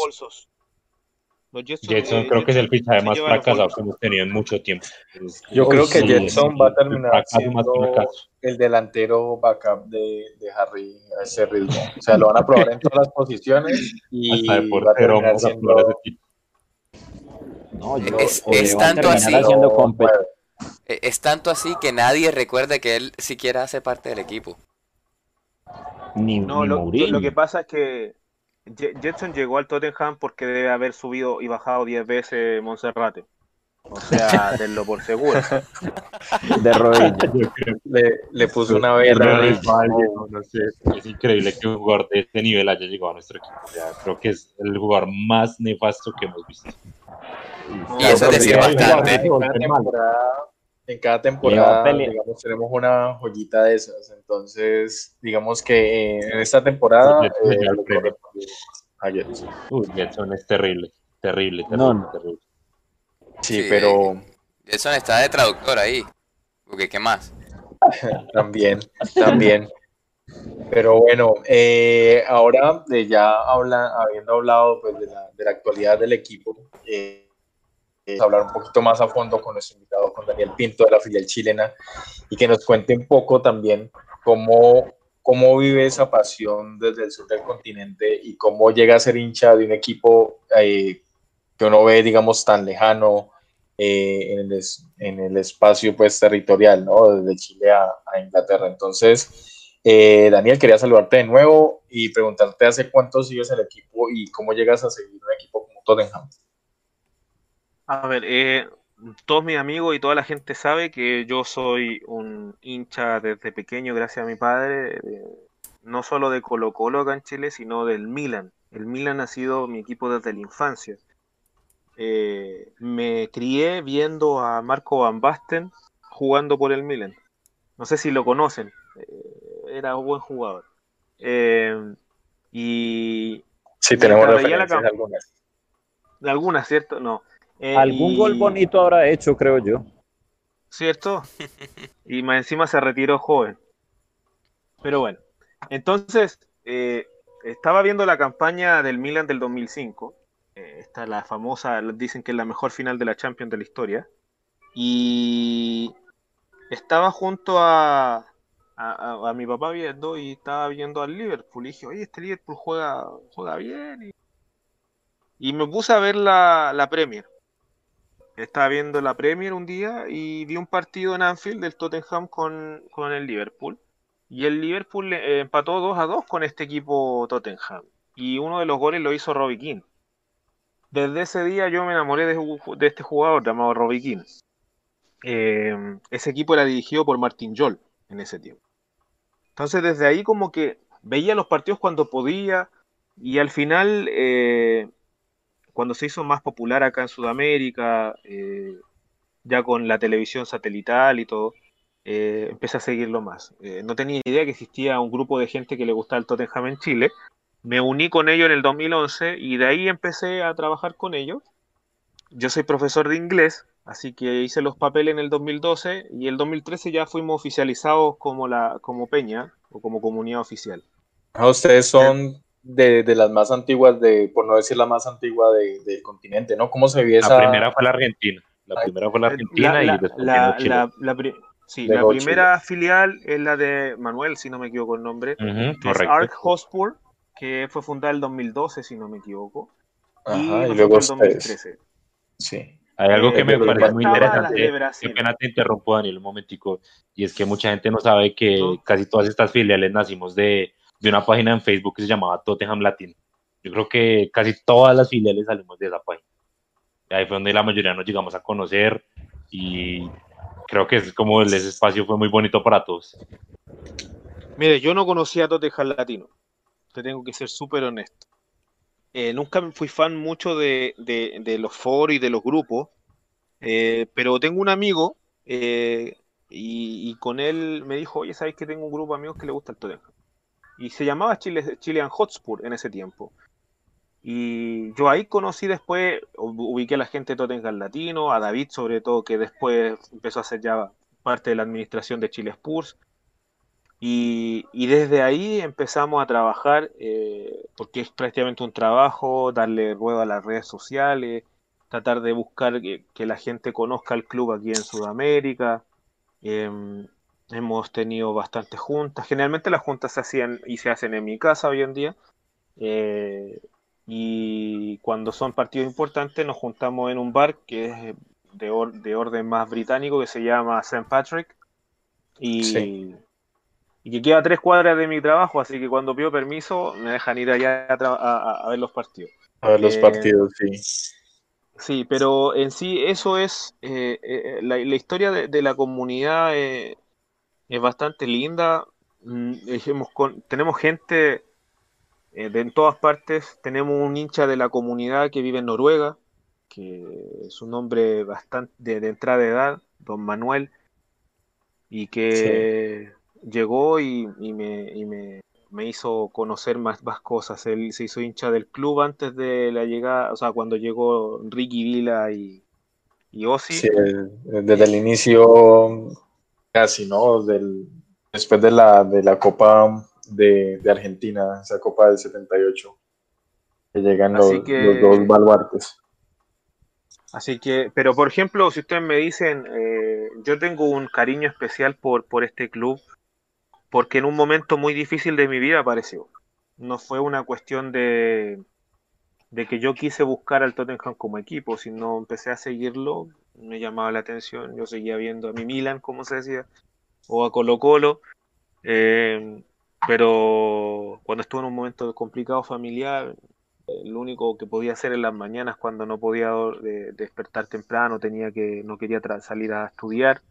B: Jetson, creo que es el fichaje más fracasado que hemos tenido en mucho tiempo.
A: Yo creo que Jetson va a terminar siendo el delantero backup de, de, Harry a ese ritmo. O sea, lo van a probar en todas las posiciones y va a terminar siendo...
C: No, es, tanto así. E, es tanto así que nadie recuerda que él siquiera hace parte del equipo.
E: Ni, no, lo, lo, que pasa es que Jetson llegó al Tottenham porque debe haber subido y bajado 10 veces Monserrate. O sea, denlo por seguro.
D: De rodillas.
A: Le, le puso una vez.
B: No, sé, es increíble que un jugador de este nivel haya llegado a nuestro equipo. creo que es el jugador más nefasto que hemos visto.
C: Y eso es decir bastante.
A: En cada temporada, digamos, tenemos una joyita de esas. Entonces, digamos que en esta temporada.
B: Eh, Uy, Jetson es terrible, terrible, terrible, terrible.
A: Sí, pero.
C: Jetson está de traductor ahí. Porque, ¿qué más?
A: también, también. Pero bueno, eh, ahora de ya habla, habiendo hablado pues, de, la, de la actualidad del equipo, eh, hablar un poquito más a fondo con nuestro invitado, con Daniel Pinto de la filial chilena, y que nos cuente un poco también cómo, cómo vive esa pasión desde el sur del continente y cómo llega a ser hincha de un equipo eh, que uno ve, digamos, tan lejano eh, en, el, espacio pues, territorial, ¿no? Desde Chile a, Inglaterra. Entonces, eh, Daniel, quería saludarte de nuevo y preguntarte hace cuánto sigues el equipo y cómo llegas a seguir un equipo como Tottenham.
E: A ver, eh, todos mis amigos y toda la gente sabe que yo soy un hincha desde pequeño, gracias a mi padre, no solo de Colo Colo acá en Chile, sino del Milan. El Milan ha sido mi equipo desde la infancia. Eh, me crié viendo a Marco Van Basten jugando por el Milan. No sé si lo conocen, eh, era un buen jugador. y.
A: Sí, tenemos referencias algunas.
E: Algunas, ¿cierto? No.
D: Eh, Algún gol bonito habrá hecho, creo yo.
E: ¿Cierto? y más encima se retiró joven. Pero bueno, entonces eh, estaba viendo la campaña del Milan del 2005. Eh, esta la famosa, dicen que es la mejor final de la Champions de la historia. Y estaba junto a, a, mi papá viendo y estaba viendo al Liverpool. Y dije, oye, este Liverpool juega, juega bien. Y, me puse a ver la, la Premier. Estaba viendo la Premier un día y vi un partido en Anfield del Tottenham con, el Liverpool. Y el Liverpool empató 2 a 2 con este equipo Tottenham. Y uno de los goles lo hizo Robbie King. Desde ese día yo me enamoré de, este jugador llamado Robbie King. Eh, ese equipo era dirigido por Martin Joll en ese tiempo. Entonces desde ahí como que veía los partidos cuando podía y al final eh, cuando se hizo más popular acá en Sudamérica, eh, ya con la televisión satelital y todo, eh, empecé a seguirlo más. Eh, no tenía idea que existía un grupo de gente que le gustaba el Tottenham en Chile. Me uní con ellos en el 2011 y de ahí empecé a trabajar con ellos. Yo soy profesor de inglés, así que hice los papeles en el 2012 y el 2013 ya fuimos oficializados como, la, como Peña o como comunidad oficial.
A: Ah, ustedes son de, de, las más antiguas, de, por no decir la más antigua de, del continente, ¿no? ¿Cómo se vio esa...?
B: La primera fue la Argentina, la primera fue la Argentina y después
E: la, la, la, Sí, la primera filial es la de Manuel, si no me equivoco el nombre, que es Ark Hospur, que fue fundada en 2012, si no me equivoco.
A: Ajá, y, luego en 2013. Sí.
B: Hay algo que me eh, parece muy interesante. Qué pena te interrumpo, Daniel, un momentico. Y es que mucha gente no sabe que casi todas estas filiales nacimos de, de una página en Facebook que se llamaba Tottenham Latin. Yo creo que casi todas las filiales salimos de esa página. Ahí fue donde la mayoría nos llegamos a conocer y creo que es como ese espacio fue muy bonito para todos.
E: Mire, yo no conocía a Tottenham Latino. Te tengo que ser súper honesto. Eh, nunca fui fan mucho de, los foros y de los grupos, eh, pero tengo un amigo eh, y, y, con él me dijo, oye, ¿sabes que tengo un grupo de amigos que le gusta el Tottenham? Y se llamaba Chile, Chilean Hotspur en ese tiempo. Y yo ahí conocí después, ubiqué a la gente de Tottenham Latino, a David sobre todo, que después empezó a ser ya parte de la administración de Chile Spurs. Y, desde ahí empezamos a trabajar, eh, porque es prácticamente un trabajo, darle ruedo a las redes sociales, tratar de buscar que, la gente conozca el club aquí en Sudamérica. Em, Hemos tenido bastantes juntas. Generalmente las juntas se hacían y se hacen en mi casa hoy en día. Eh, y cuando son partidos importantes nos juntamos en un bar que es de, de orden más británico que se llama St. Patrick y, y, que queda a tres cuadras de mi trabajo, así que cuando pido permiso me dejan ir allá a, ver los partidos.
A: A ver los eh, partidos, sí.
E: Sí, pero en sí eso es, eh, eh, la, historia de, la comunidad es bastante linda. Mm, tenemos gente eh, de en todas partes. Tenemos un hincha de la comunidad que vive en Noruega, que es un hombre bastante de, entrada de edad, don Manuel, y que llegó y, me, hizo conocer más, más cosas. Él se hizo hincha del club antes de la llegada, o sea, cuando llegó Ricky Vila y, y Ozzy.
A: desde el inicio casi, ¿no? Del, después de la, de la Copa de, Argentina, esa Copa del 78, que llegan los, dos baluartes.
E: Así que, pero por ejemplo, si ustedes me dicen, eh, yo tengo un cariño especial por, por este club, porque en un momento muy difícil de mi vida apareció. No fue una cuestión de, de que yo quise buscar al Tottenham como equipo, sino empecé a seguirlo, me llamaba la atención, yo seguía viendo a mi Milan, como se decía, o a Colo Colo, eh, pero cuando estuve en un momento complicado familiar, lo único que podía hacer en las mañanas cuando no podía despertar temprano, tenía que no quería salir a estudiar,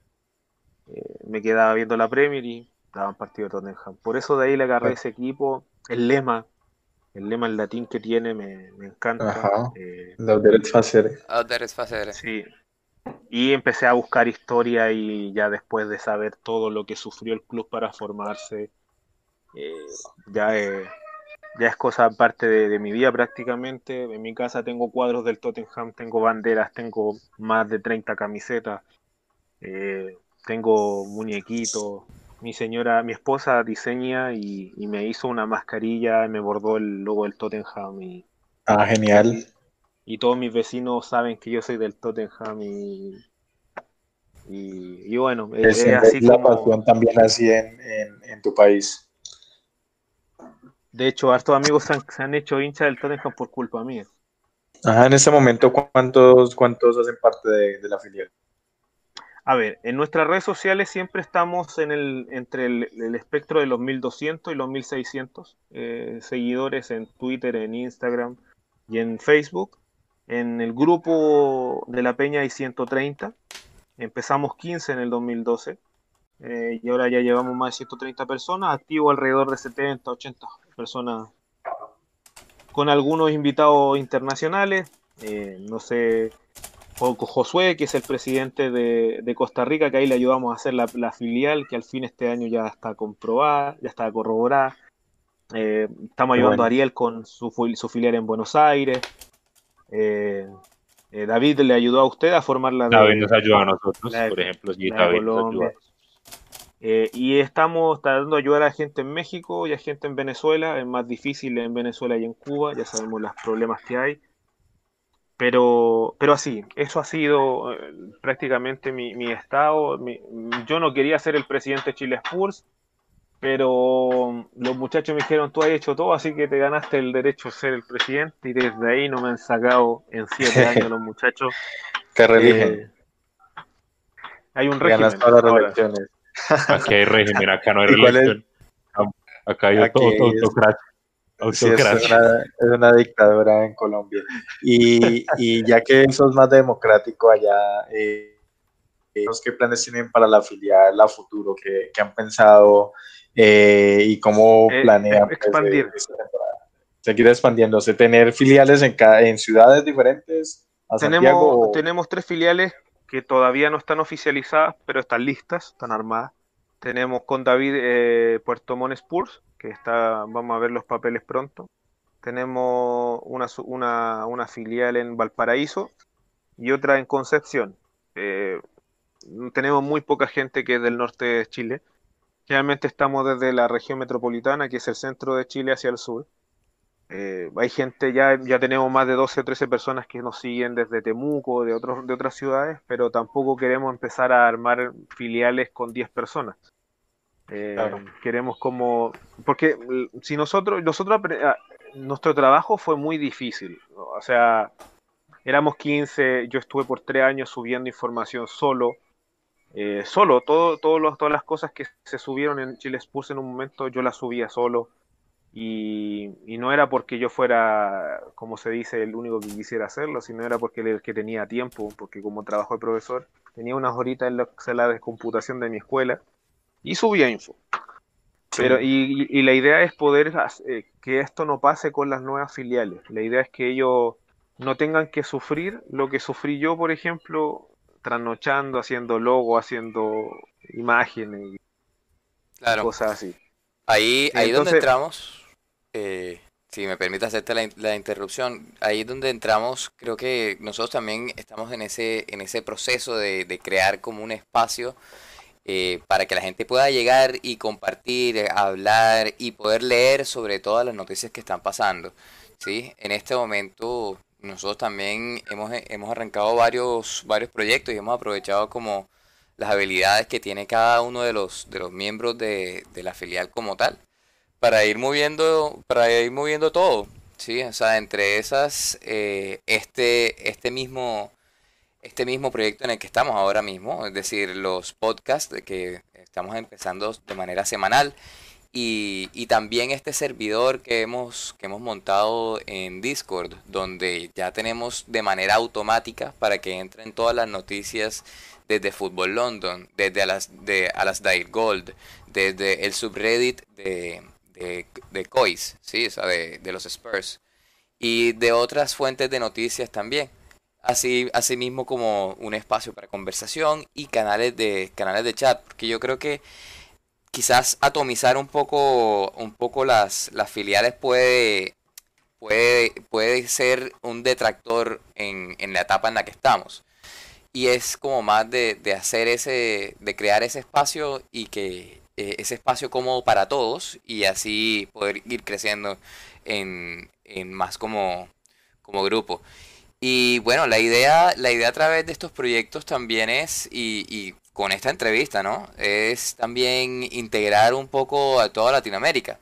E: eh, me quedaba viendo la Premier y daban partido de Tottenham. Por eso de ahí le agarré ese equipo, el lema, el lema en latín que tiene me, encanta.
A: Ajá.
E: Eh,
C: Sí.
E: Y empecé a buscar historia y ya después de saber todo lo que sufrió el club para formarse, eh, ya, ya es cosa parte de, mi vida prácticamente. En mi casa tengo cuadros del Tottenham, tengo banderas, tengo más de 30 camisetas, eh, tengo muñequitos. Mi señora, mi esposa diseña y, me hizo una mascarilla, me bordó el logo del Tottenham. Y,
A: ah, genial.
E: Y, todos mis vecinos saben que yo soy del Tottenham y, y, bueno,
A: es, así la pasión también así en, en tu país.
E: De hecho, hartos amigos se han, hecho hincha del Tottenham por culpa mía.
A: Ajá, en este momento, ¿cuántos, cuántos hacen parte de, la filial?
E: A ver, en nuestras redes sociales siempre estamos en el, entre el, espectro de los 1200 y los 1600 eh, seguidores en Twitter, en Instagram y en Facebook. En el grupo de la Peña hay 130. Empezamos 15 en el 2012. Eh, y ahora ya llevamos más de 130 personas, activo alrededor de 70, 80 personas, con algunos invitados internacionales, eh, no sé, Josué, que es el presidente de, Costa Rica, que ahí le ayudamos a hacer la, filial, que al fin este año ya está comprobada, ya está corroborada. Eh, estamos ayudando a Ariel con su, su, filial en Buenos Aires. David le ayudó a usted a formar la
B: David nos ayudó a nosotros, por ejemplo, sí, David
E: eh, y estamos tratando de ayudar a gente en México y a gente en Venezuela. Es más difícil en Venezuela y en Cuba, ya sabemos los problemas que hay. Pero, pero así, eso ha sido eh, prácticamente mi, estado. yo no quería ser el presidente de Chile Spurs, pero los muchachos me dijeron, tú has hecho todo, así que te ganaste el derecho a ser el presidente. Y desde ahí no me han sacado en siete años los muchachos.
A: ¿Qué religen? Eh,
E: hay un régimen.
A: Ganas todas las elecciones.
B: Aquí hay régimen, acá no hay religión. Acá hay autocracia.
A: es, una, dictadura en Colombia. Y, y, ya que eso es más democrático allá, eh, ¿qué planes tienen para la filial la futuro? ¿Qué, qué han pensado? Eh, ¿Y cómo eh, planean
E: pues, expandir?
A: seguir expandiéndose, tener filiales en, cada, en ciudades diferentes.
E: tenemos, tenemos tres filiales que todavía no están oficializadas, pero están listas, están armadas. Tenemos con David eh, Puerto Montt Spurs, que está, vamos a ver los papeles pronto. Tenemos una, una, filial en Valparaíso y otra en Concepción. Eh, tenemos muy poca gente que es del norte de Chile. Generalmente estamos desde la región metropolitana, que es el centro de Chile, hacia el sur. Eh, hay gente, ya, ya tenemos más de 12 o 13 personas que nos siguen desde Temuco, de, otros, de otras ciudades, pero tampoco queremos empezar a armar filiales con 10 personas. Eh, queremos como, porque si nosotros, nosotros ah, nuestro trabajo fue muy difícil. O sea, éramos 15, yo estuve por tres años subiendo información solo. Eh, solo, todo, todas las cosas que se subieron en Chile Sports en un momento yo las subía solo. Y, no era porque yo fuera, como se dice, el único que quisiera hacerlo, sino era porque el que tenía tiempo, porque como trabajo de profesor, tenía unas horitas en la sala de computación de mi escuela y subía info. Pero, y, la idea es poder eh, que esto no pase con las nuevas filiales. La idea es que ellos no tengan que sufrir lo que sufrí yo, por ejemplo, trasnochando, haciendo logo, haciendo imágenes y cosas así.
C: Ahí, ahí donde entramos, eh, si me permite hacerte la, interrupción, ahí donde entramos, creo que nosotros también estamos en ese, en ese proceso de, de crear como un espacio eh, para que la gente pueda llegar y compartir, eh, hablar y poder leer sobre todas las noticias que están pasando. ¿sí? En este momento nosotros también hemos, eh, hemos arrancado varios, varios proyectos y hemos aprovechado como las habilidades que tiene cada uno de los, de los miembros de, de la filial como tal para ir moviendo, para ir moviendo todo. Sí, o sea, entre esas, este, este mismo este mismo proyecto en el que estamos ahora mismo, es decir, los podcasts que estamos empezando de manera semanal y, y, también este servidor que hemos, que hemos montado en Discord, donde ya tenemos de manera automática para que entren todas las noticias desde Fútbol London, desde a las de Alasdair Gold, desde el subreddit de, de, de Cois, ¿sí? o sea, de, de los Spurs, y de otras fuentes de noticias también así, así mismo como un espacio para conversación y canales de, canales de chat, porque yo creo que quizás atomizar un poco, un poco las, las filiales puede, puede, puede ser un detractor en, en la etapa en la que estamos. Y es como más de, hacer ese, de crear ese espacio y que eh, ese espacio cómodo para todos y así poder ir creciendo en, en más como, como grupo. Y bueno, la idea, la idea a través de estos proyectos también es, y con esta entrevista, ¿no? Es también integrar un poco a toda Latinoamérica.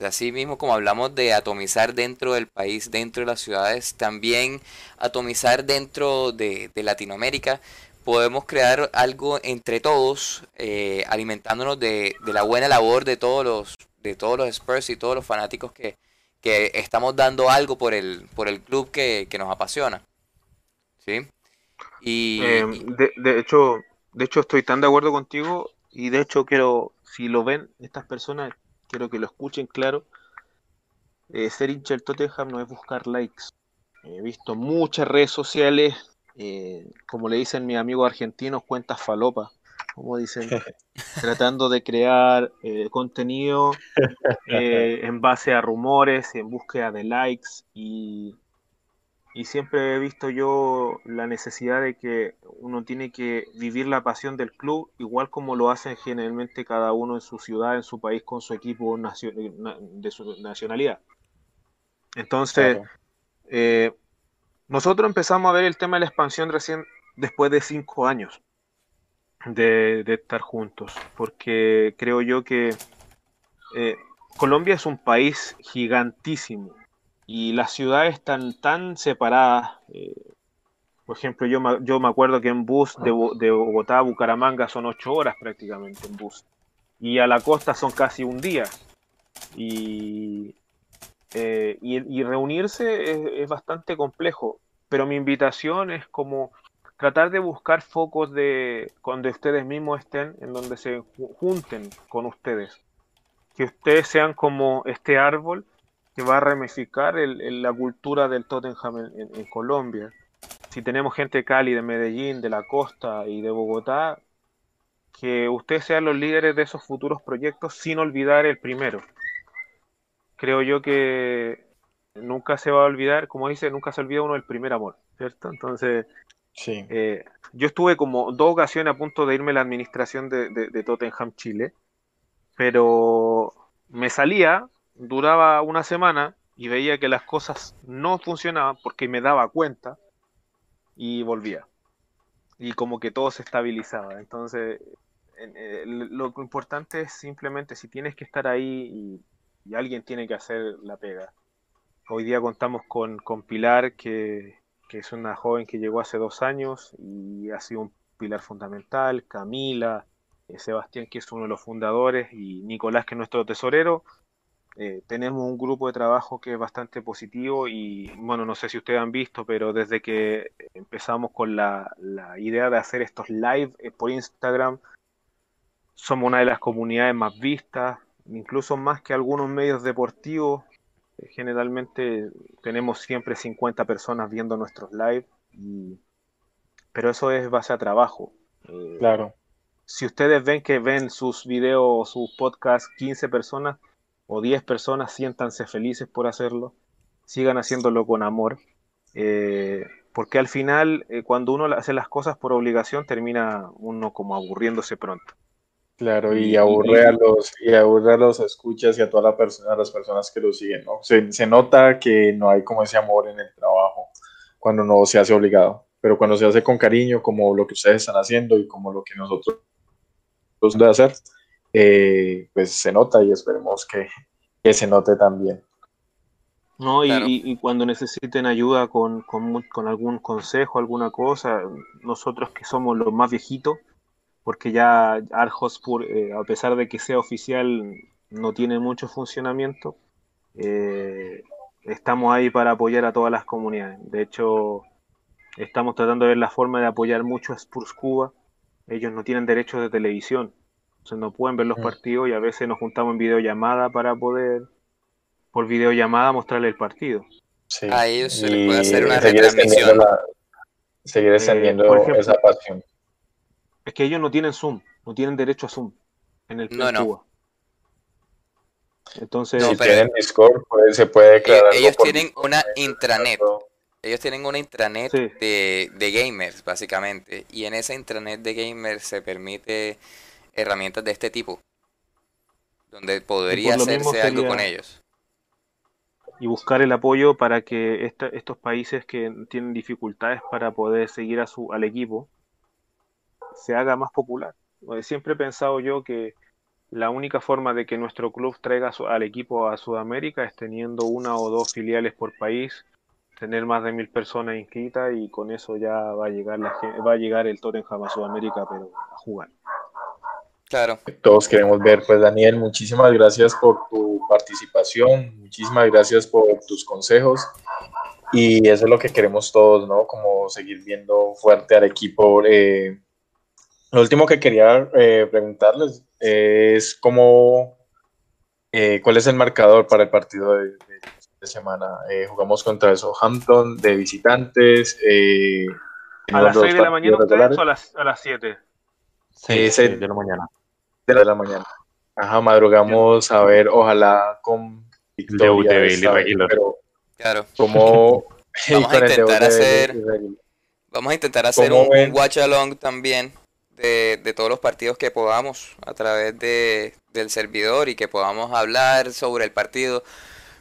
C: Así mismo como hablamos de atomizar dentro del país, dentro de las ciudades, también atomizar dentro de, Latinoamérica, podemos crear algo entre todos, eh, alimentándonos de, la buena labor de todos los, de todos los Spurs y todos los fanáticos que, que estamos dando algo por el, por el club que, nos apasiona. ¿Sí?
E: Y, eh, de, hecho, de hecho, estoy tan de acuerdo contigo y de hecho quiero, si lo ven estas personas, quiero que lo escuchen claro. Eh, ser hincha del Tottenham no es buscar likes. He visto muchas redes sociales, eh, como le dicen mis amigos argentinos, cuentas falopas como dicen, tratando de crear eh, contenido en base a rumores, en búsqueda de likes y, y siempre he visto yo la necesidad de que uno tiene que vivir la pasión del club igual como lo hacen generalmente cada uno en su ciudad, en su país, con su equipo de su nacionalidad. Entonces, eh, nosotros empezamos a ver el tema de la expansión recién después de cinco años de, estar juntos, porque creo yo que eh, Colombia es un país gigantísimo y las ciudades están tan separadas. Eh, por ejemplo, yo, yo me acuerdo que en bus de, de, Bogotá a Bucaramanga son ocho horas prácticamente en bus y a la costa son casi un día. Y, eh, y, reunirse es, es bastante complejo, pero mi invitación es como tratar de buscar focos de cuando ustedes mismos estén, en donde se junten con ustedes. Que ustedes sean como este árbol que va a ramificar la cultura del Tottenham en, Colombia. Si tenemos gente de Cali, de Medellín, de la costa y de Bogotá, que ustedes sean los líderes de esos futuros proyectos sin olvidar el primero. Creo yo que nunca se va a olvidar, como dice, nunca se olvida uno del primer amor, ¿cierto? Entonces, Sí. Eh, yo estuve como dos ocasiones a punto de irme a la administración de, Tottenham Chile, pero me salía, duraba una semana y veía que las cosas no funcionaban porque me daba cuenta y volvía. Y como que todo se estabilizaba. Entonces, eh, lo importante es simplemente si tienes que estar ahí y, alguien tiene que hacer la pega. hoy día contamos con, Pilar, que, es una joven que llegó hace dos años y ha sido un pilar fundamental, Camila, eh, Sebastián, que es uno de los fundadores, y Nicolás, que es nuestro tesorero. Eh, tenemos un grupo de trabajo que es bastante positivo y bueno, no sé si ustedes han visto, pero desde que empezamos con la, idea de hacer estos live eh, por Instagram, somos una de las comunidades más vistas, incluso más que algunos medios deportivos. Eh, generalmente tenemos siempre 50 personas viendo nuestros live, pero eso es base a trabajo.
A: claro.
E: Si ustedes ven que ven sus videos o sus podcasts 15 personas, o 10 personas, siéntanse felices por hacerlo, sigan haciéndolo con amor, eh, porque al final eh, cuando uno hace las cosas por obligación termina uno como aburriéndose pronto.
A: Claro, y, aburre a los y aburre a los escuchas y a todas la persona, las personas que lo siguen, ¿no? Se, se, nota que no hay como ese amor en el trabajo cuando no se hace obligado, pero cuando se hace con cariño, como lo que ustedes están haciendo y como lo que nosotros de hacer, eh, pues se nota y esperemos que, se note también.
E: No, y, cuando necesiten ayuda con, algún consejo, alguna cosa, nosotros que somos los más viejitos, porque ya Arjospur, eh, a pesar de que sea oficial, no tiene mucho funcionamiento, eh, estamos ahí para apoyar a todas las comunidades. De hecho, estamos tratando de ver la forma de apoyar mucho a Spurs Cuba. Ellos no tienen derechos de televisión, no pueden ver los mm. partidos y a veces nos juntamos en videollamada para poder, por videollamada, mostrarle el partido.
C: A ellos se les puede hacer una retransmisión.
A: seguir extendiendo eh, esa pasión.
E: Es que ellos no tienen Zoom, no tienen derecho a Zoom en el
C: no, no.
A: Entonces, si tienen Discord, pues, se puede
C: crear. Ellos, tienen una intranet. Ellos tienen una intranet de, de gamers, básicamente. Y en esa intranet de gamers se permite herramientas de este tipo, donde podría hacerse algo con ellos.
E: Y buscar el apoyo para que estos países que tienen dificultades para poder seguir a su, al equipo se haga más popular. Siempre he pensado yo que la única forma de que nuestro club traiga al equipo a Sudamérica es teniendo una o dos filiales por país, tener más de mil personas inscritas y con eso ya va a llegar la, va a llegar el Tottenham a Sudamérica pero a jugar.
C: Claro.
A: Todos queremos ver. Pues Daniel, muchísimas gracias por tu participación, muchísimas gracias por tus consejos. Y eso es lo que queremos todos, ¿no? Como seguir viendo fuerte al equipo. Eh, lo último que quería eh, preguntarles es cómo, eh, cuál es el marcador para el partido de, semana. jugamos contra el Southampton de visitantes.
E: ¿A las 6 de la mañana ustedes o a las, a las 7?
B: 6 de la mañana
A: de la mañana. Ajá, madrugamos a ver, ojalá con
B: victoria.
C: pero claro.
A: Como
C: vamos a intentar hacer, vamos a intentar hacer un, watch along también de, de, todos los partidos que podamos a través de, del servidor y que podamos hablar sobre el partido.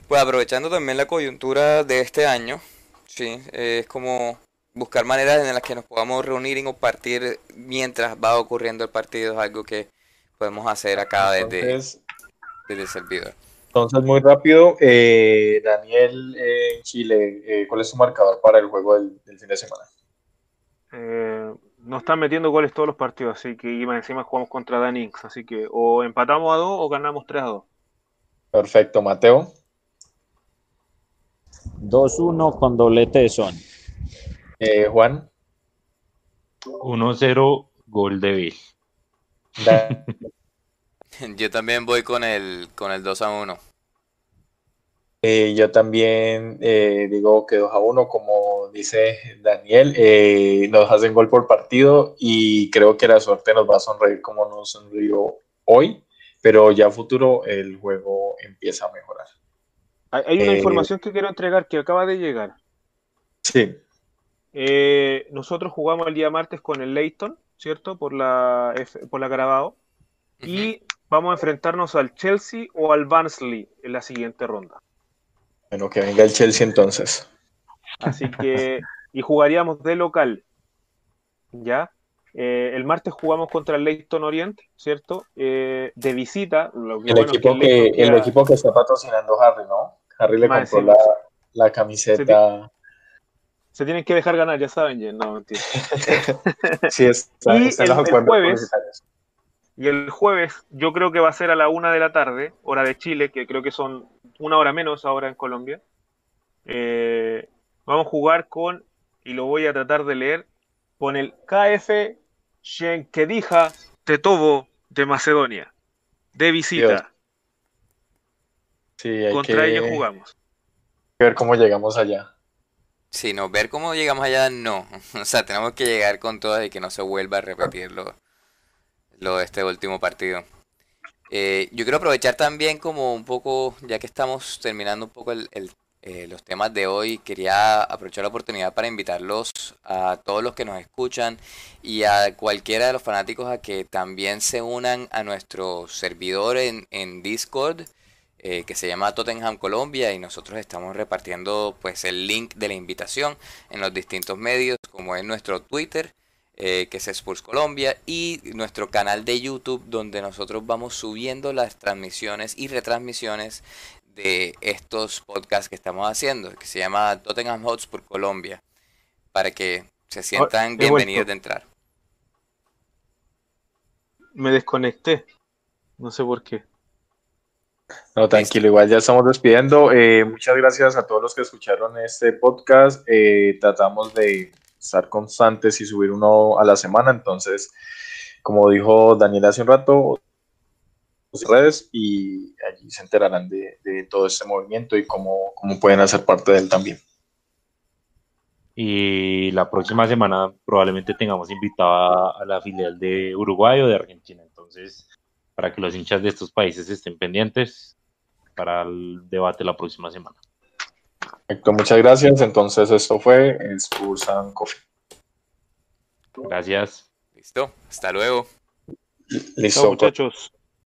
C: Pues aprovechando también la coyuntura de este año, sí, es como buscar maneras en las que nos podamos reunir y compartir mientras va ocurriendo el partido, es algo que podemos hacer acá desde, el servidor.
A: Entonces, muy rápido, eh, Daniel en Chile, eh, ¿cuál es su marcador para el juego del, fin de semana?
E: Eh, nos están metiendo goles todos los partidos, así que encima jugamos contra Danix, así que o empatamos a dos o ganamos 3 a 2.
A: Perfecto, Mateo.
D: 2-1 con doblete de son.
A: Juan.
B: 1-0 gol de Bill.
C: yo también voy con el, con el 2 a 1.
A: Eh, yo también eh, digo que 2 a 1, como dice Daniel, eh, nos hacen gol por partido y creo que la suerte nos va a sonreír como nos sonrió hoy, pero ya a futuro el juego empieza a mejorar.
E: Hay una información que quiero entregar que acaba de llegar.
A: Sí.
E: Nosotros jugamos el día martes con el Leighton ¿cierto? Por la, por la Carabao. Y vamos a enfrentarnos al Chelsea o al Barnsley en la siguiente ronda.
A: Bueno, que venga el Chelsea entonces.
E: Así que, y jugaríamos de local, ¿ya? Eh, el martes jugamos contra el Leyton Orient, ¿cierto? Eh, de visita.
A: el, equipo que, el, equipo que está patrocinando Harry, ¿no? Harry le compró la, la camiseta.
E: Se, tienen que dejar ganar, ya saben, no mentira.
A: sí, está,
E: y el, jueves, y el jueves yo creo que va a ser a la una de la tarde, hora de Chile, que creo que son una hora menos ahora en Colombia. Eh, vamos a jugar con, y lo voy a tratar de leer, con el KF Shenkedija Tetovo de Macedonia, de visita.
A: Sí,
E: Contra ellos jugamos.
A: Ver cómo llegamos allá.
C: Sí, no, ver cómo llegamos allá, no. O sea, tenemos que llegar con todo y que no se vuelva a repetir lo, de este último partido. Eh, yo quiero aprovechar también como un poco, ya que estamos terminando un poco el, eh, los temas de hoy, quería aprovechar la oportunidad para invitarlos a todos los que nos escuchan y a cualquiera de los fanáticos a que también se unan a nuestro servidor en, en Discord. Eh, que se llama Tottenham Colombia y nosotros estamos repartiendo pues el link de la invitación en los distintos medios como es nuestro Twitter eh, que es Spurs Colombia y nuestro canal de YouTube donde nosotros vamos subiendo las transmisiones y retransmisiones de estos podcasts que estamos haciendo, que se llama Tottenham Hotspur Colombia, para que se sientan bienvenidos de entrar.
E: Me desconecté, no sé por qué.
A: No, tranquilo, igual ya estamos despidiendo. Eh, muchas gracias a todos los que escucharon este podcast. Eh, tratamos de estar constantes y subir uno a la semana. Entonces, como dijo Daniel hace un rato, redes y allí se enterarán de, todo este movimiento y cómo, cómo, pueden hacer parte de él también.
B: Y la próxima semana probablemente tengamos invitada a la filial de Uruguay o de Argentina. Entonces, para que los hinchas de estos países estén pendientes para el debate la próxima semana.
A: Perfecto, muchas gracias. Entonces, esto fue Spurs Coffee.
B: Gracias.
C: Listo, hasta luego.
A: Listo,
E: muchachos.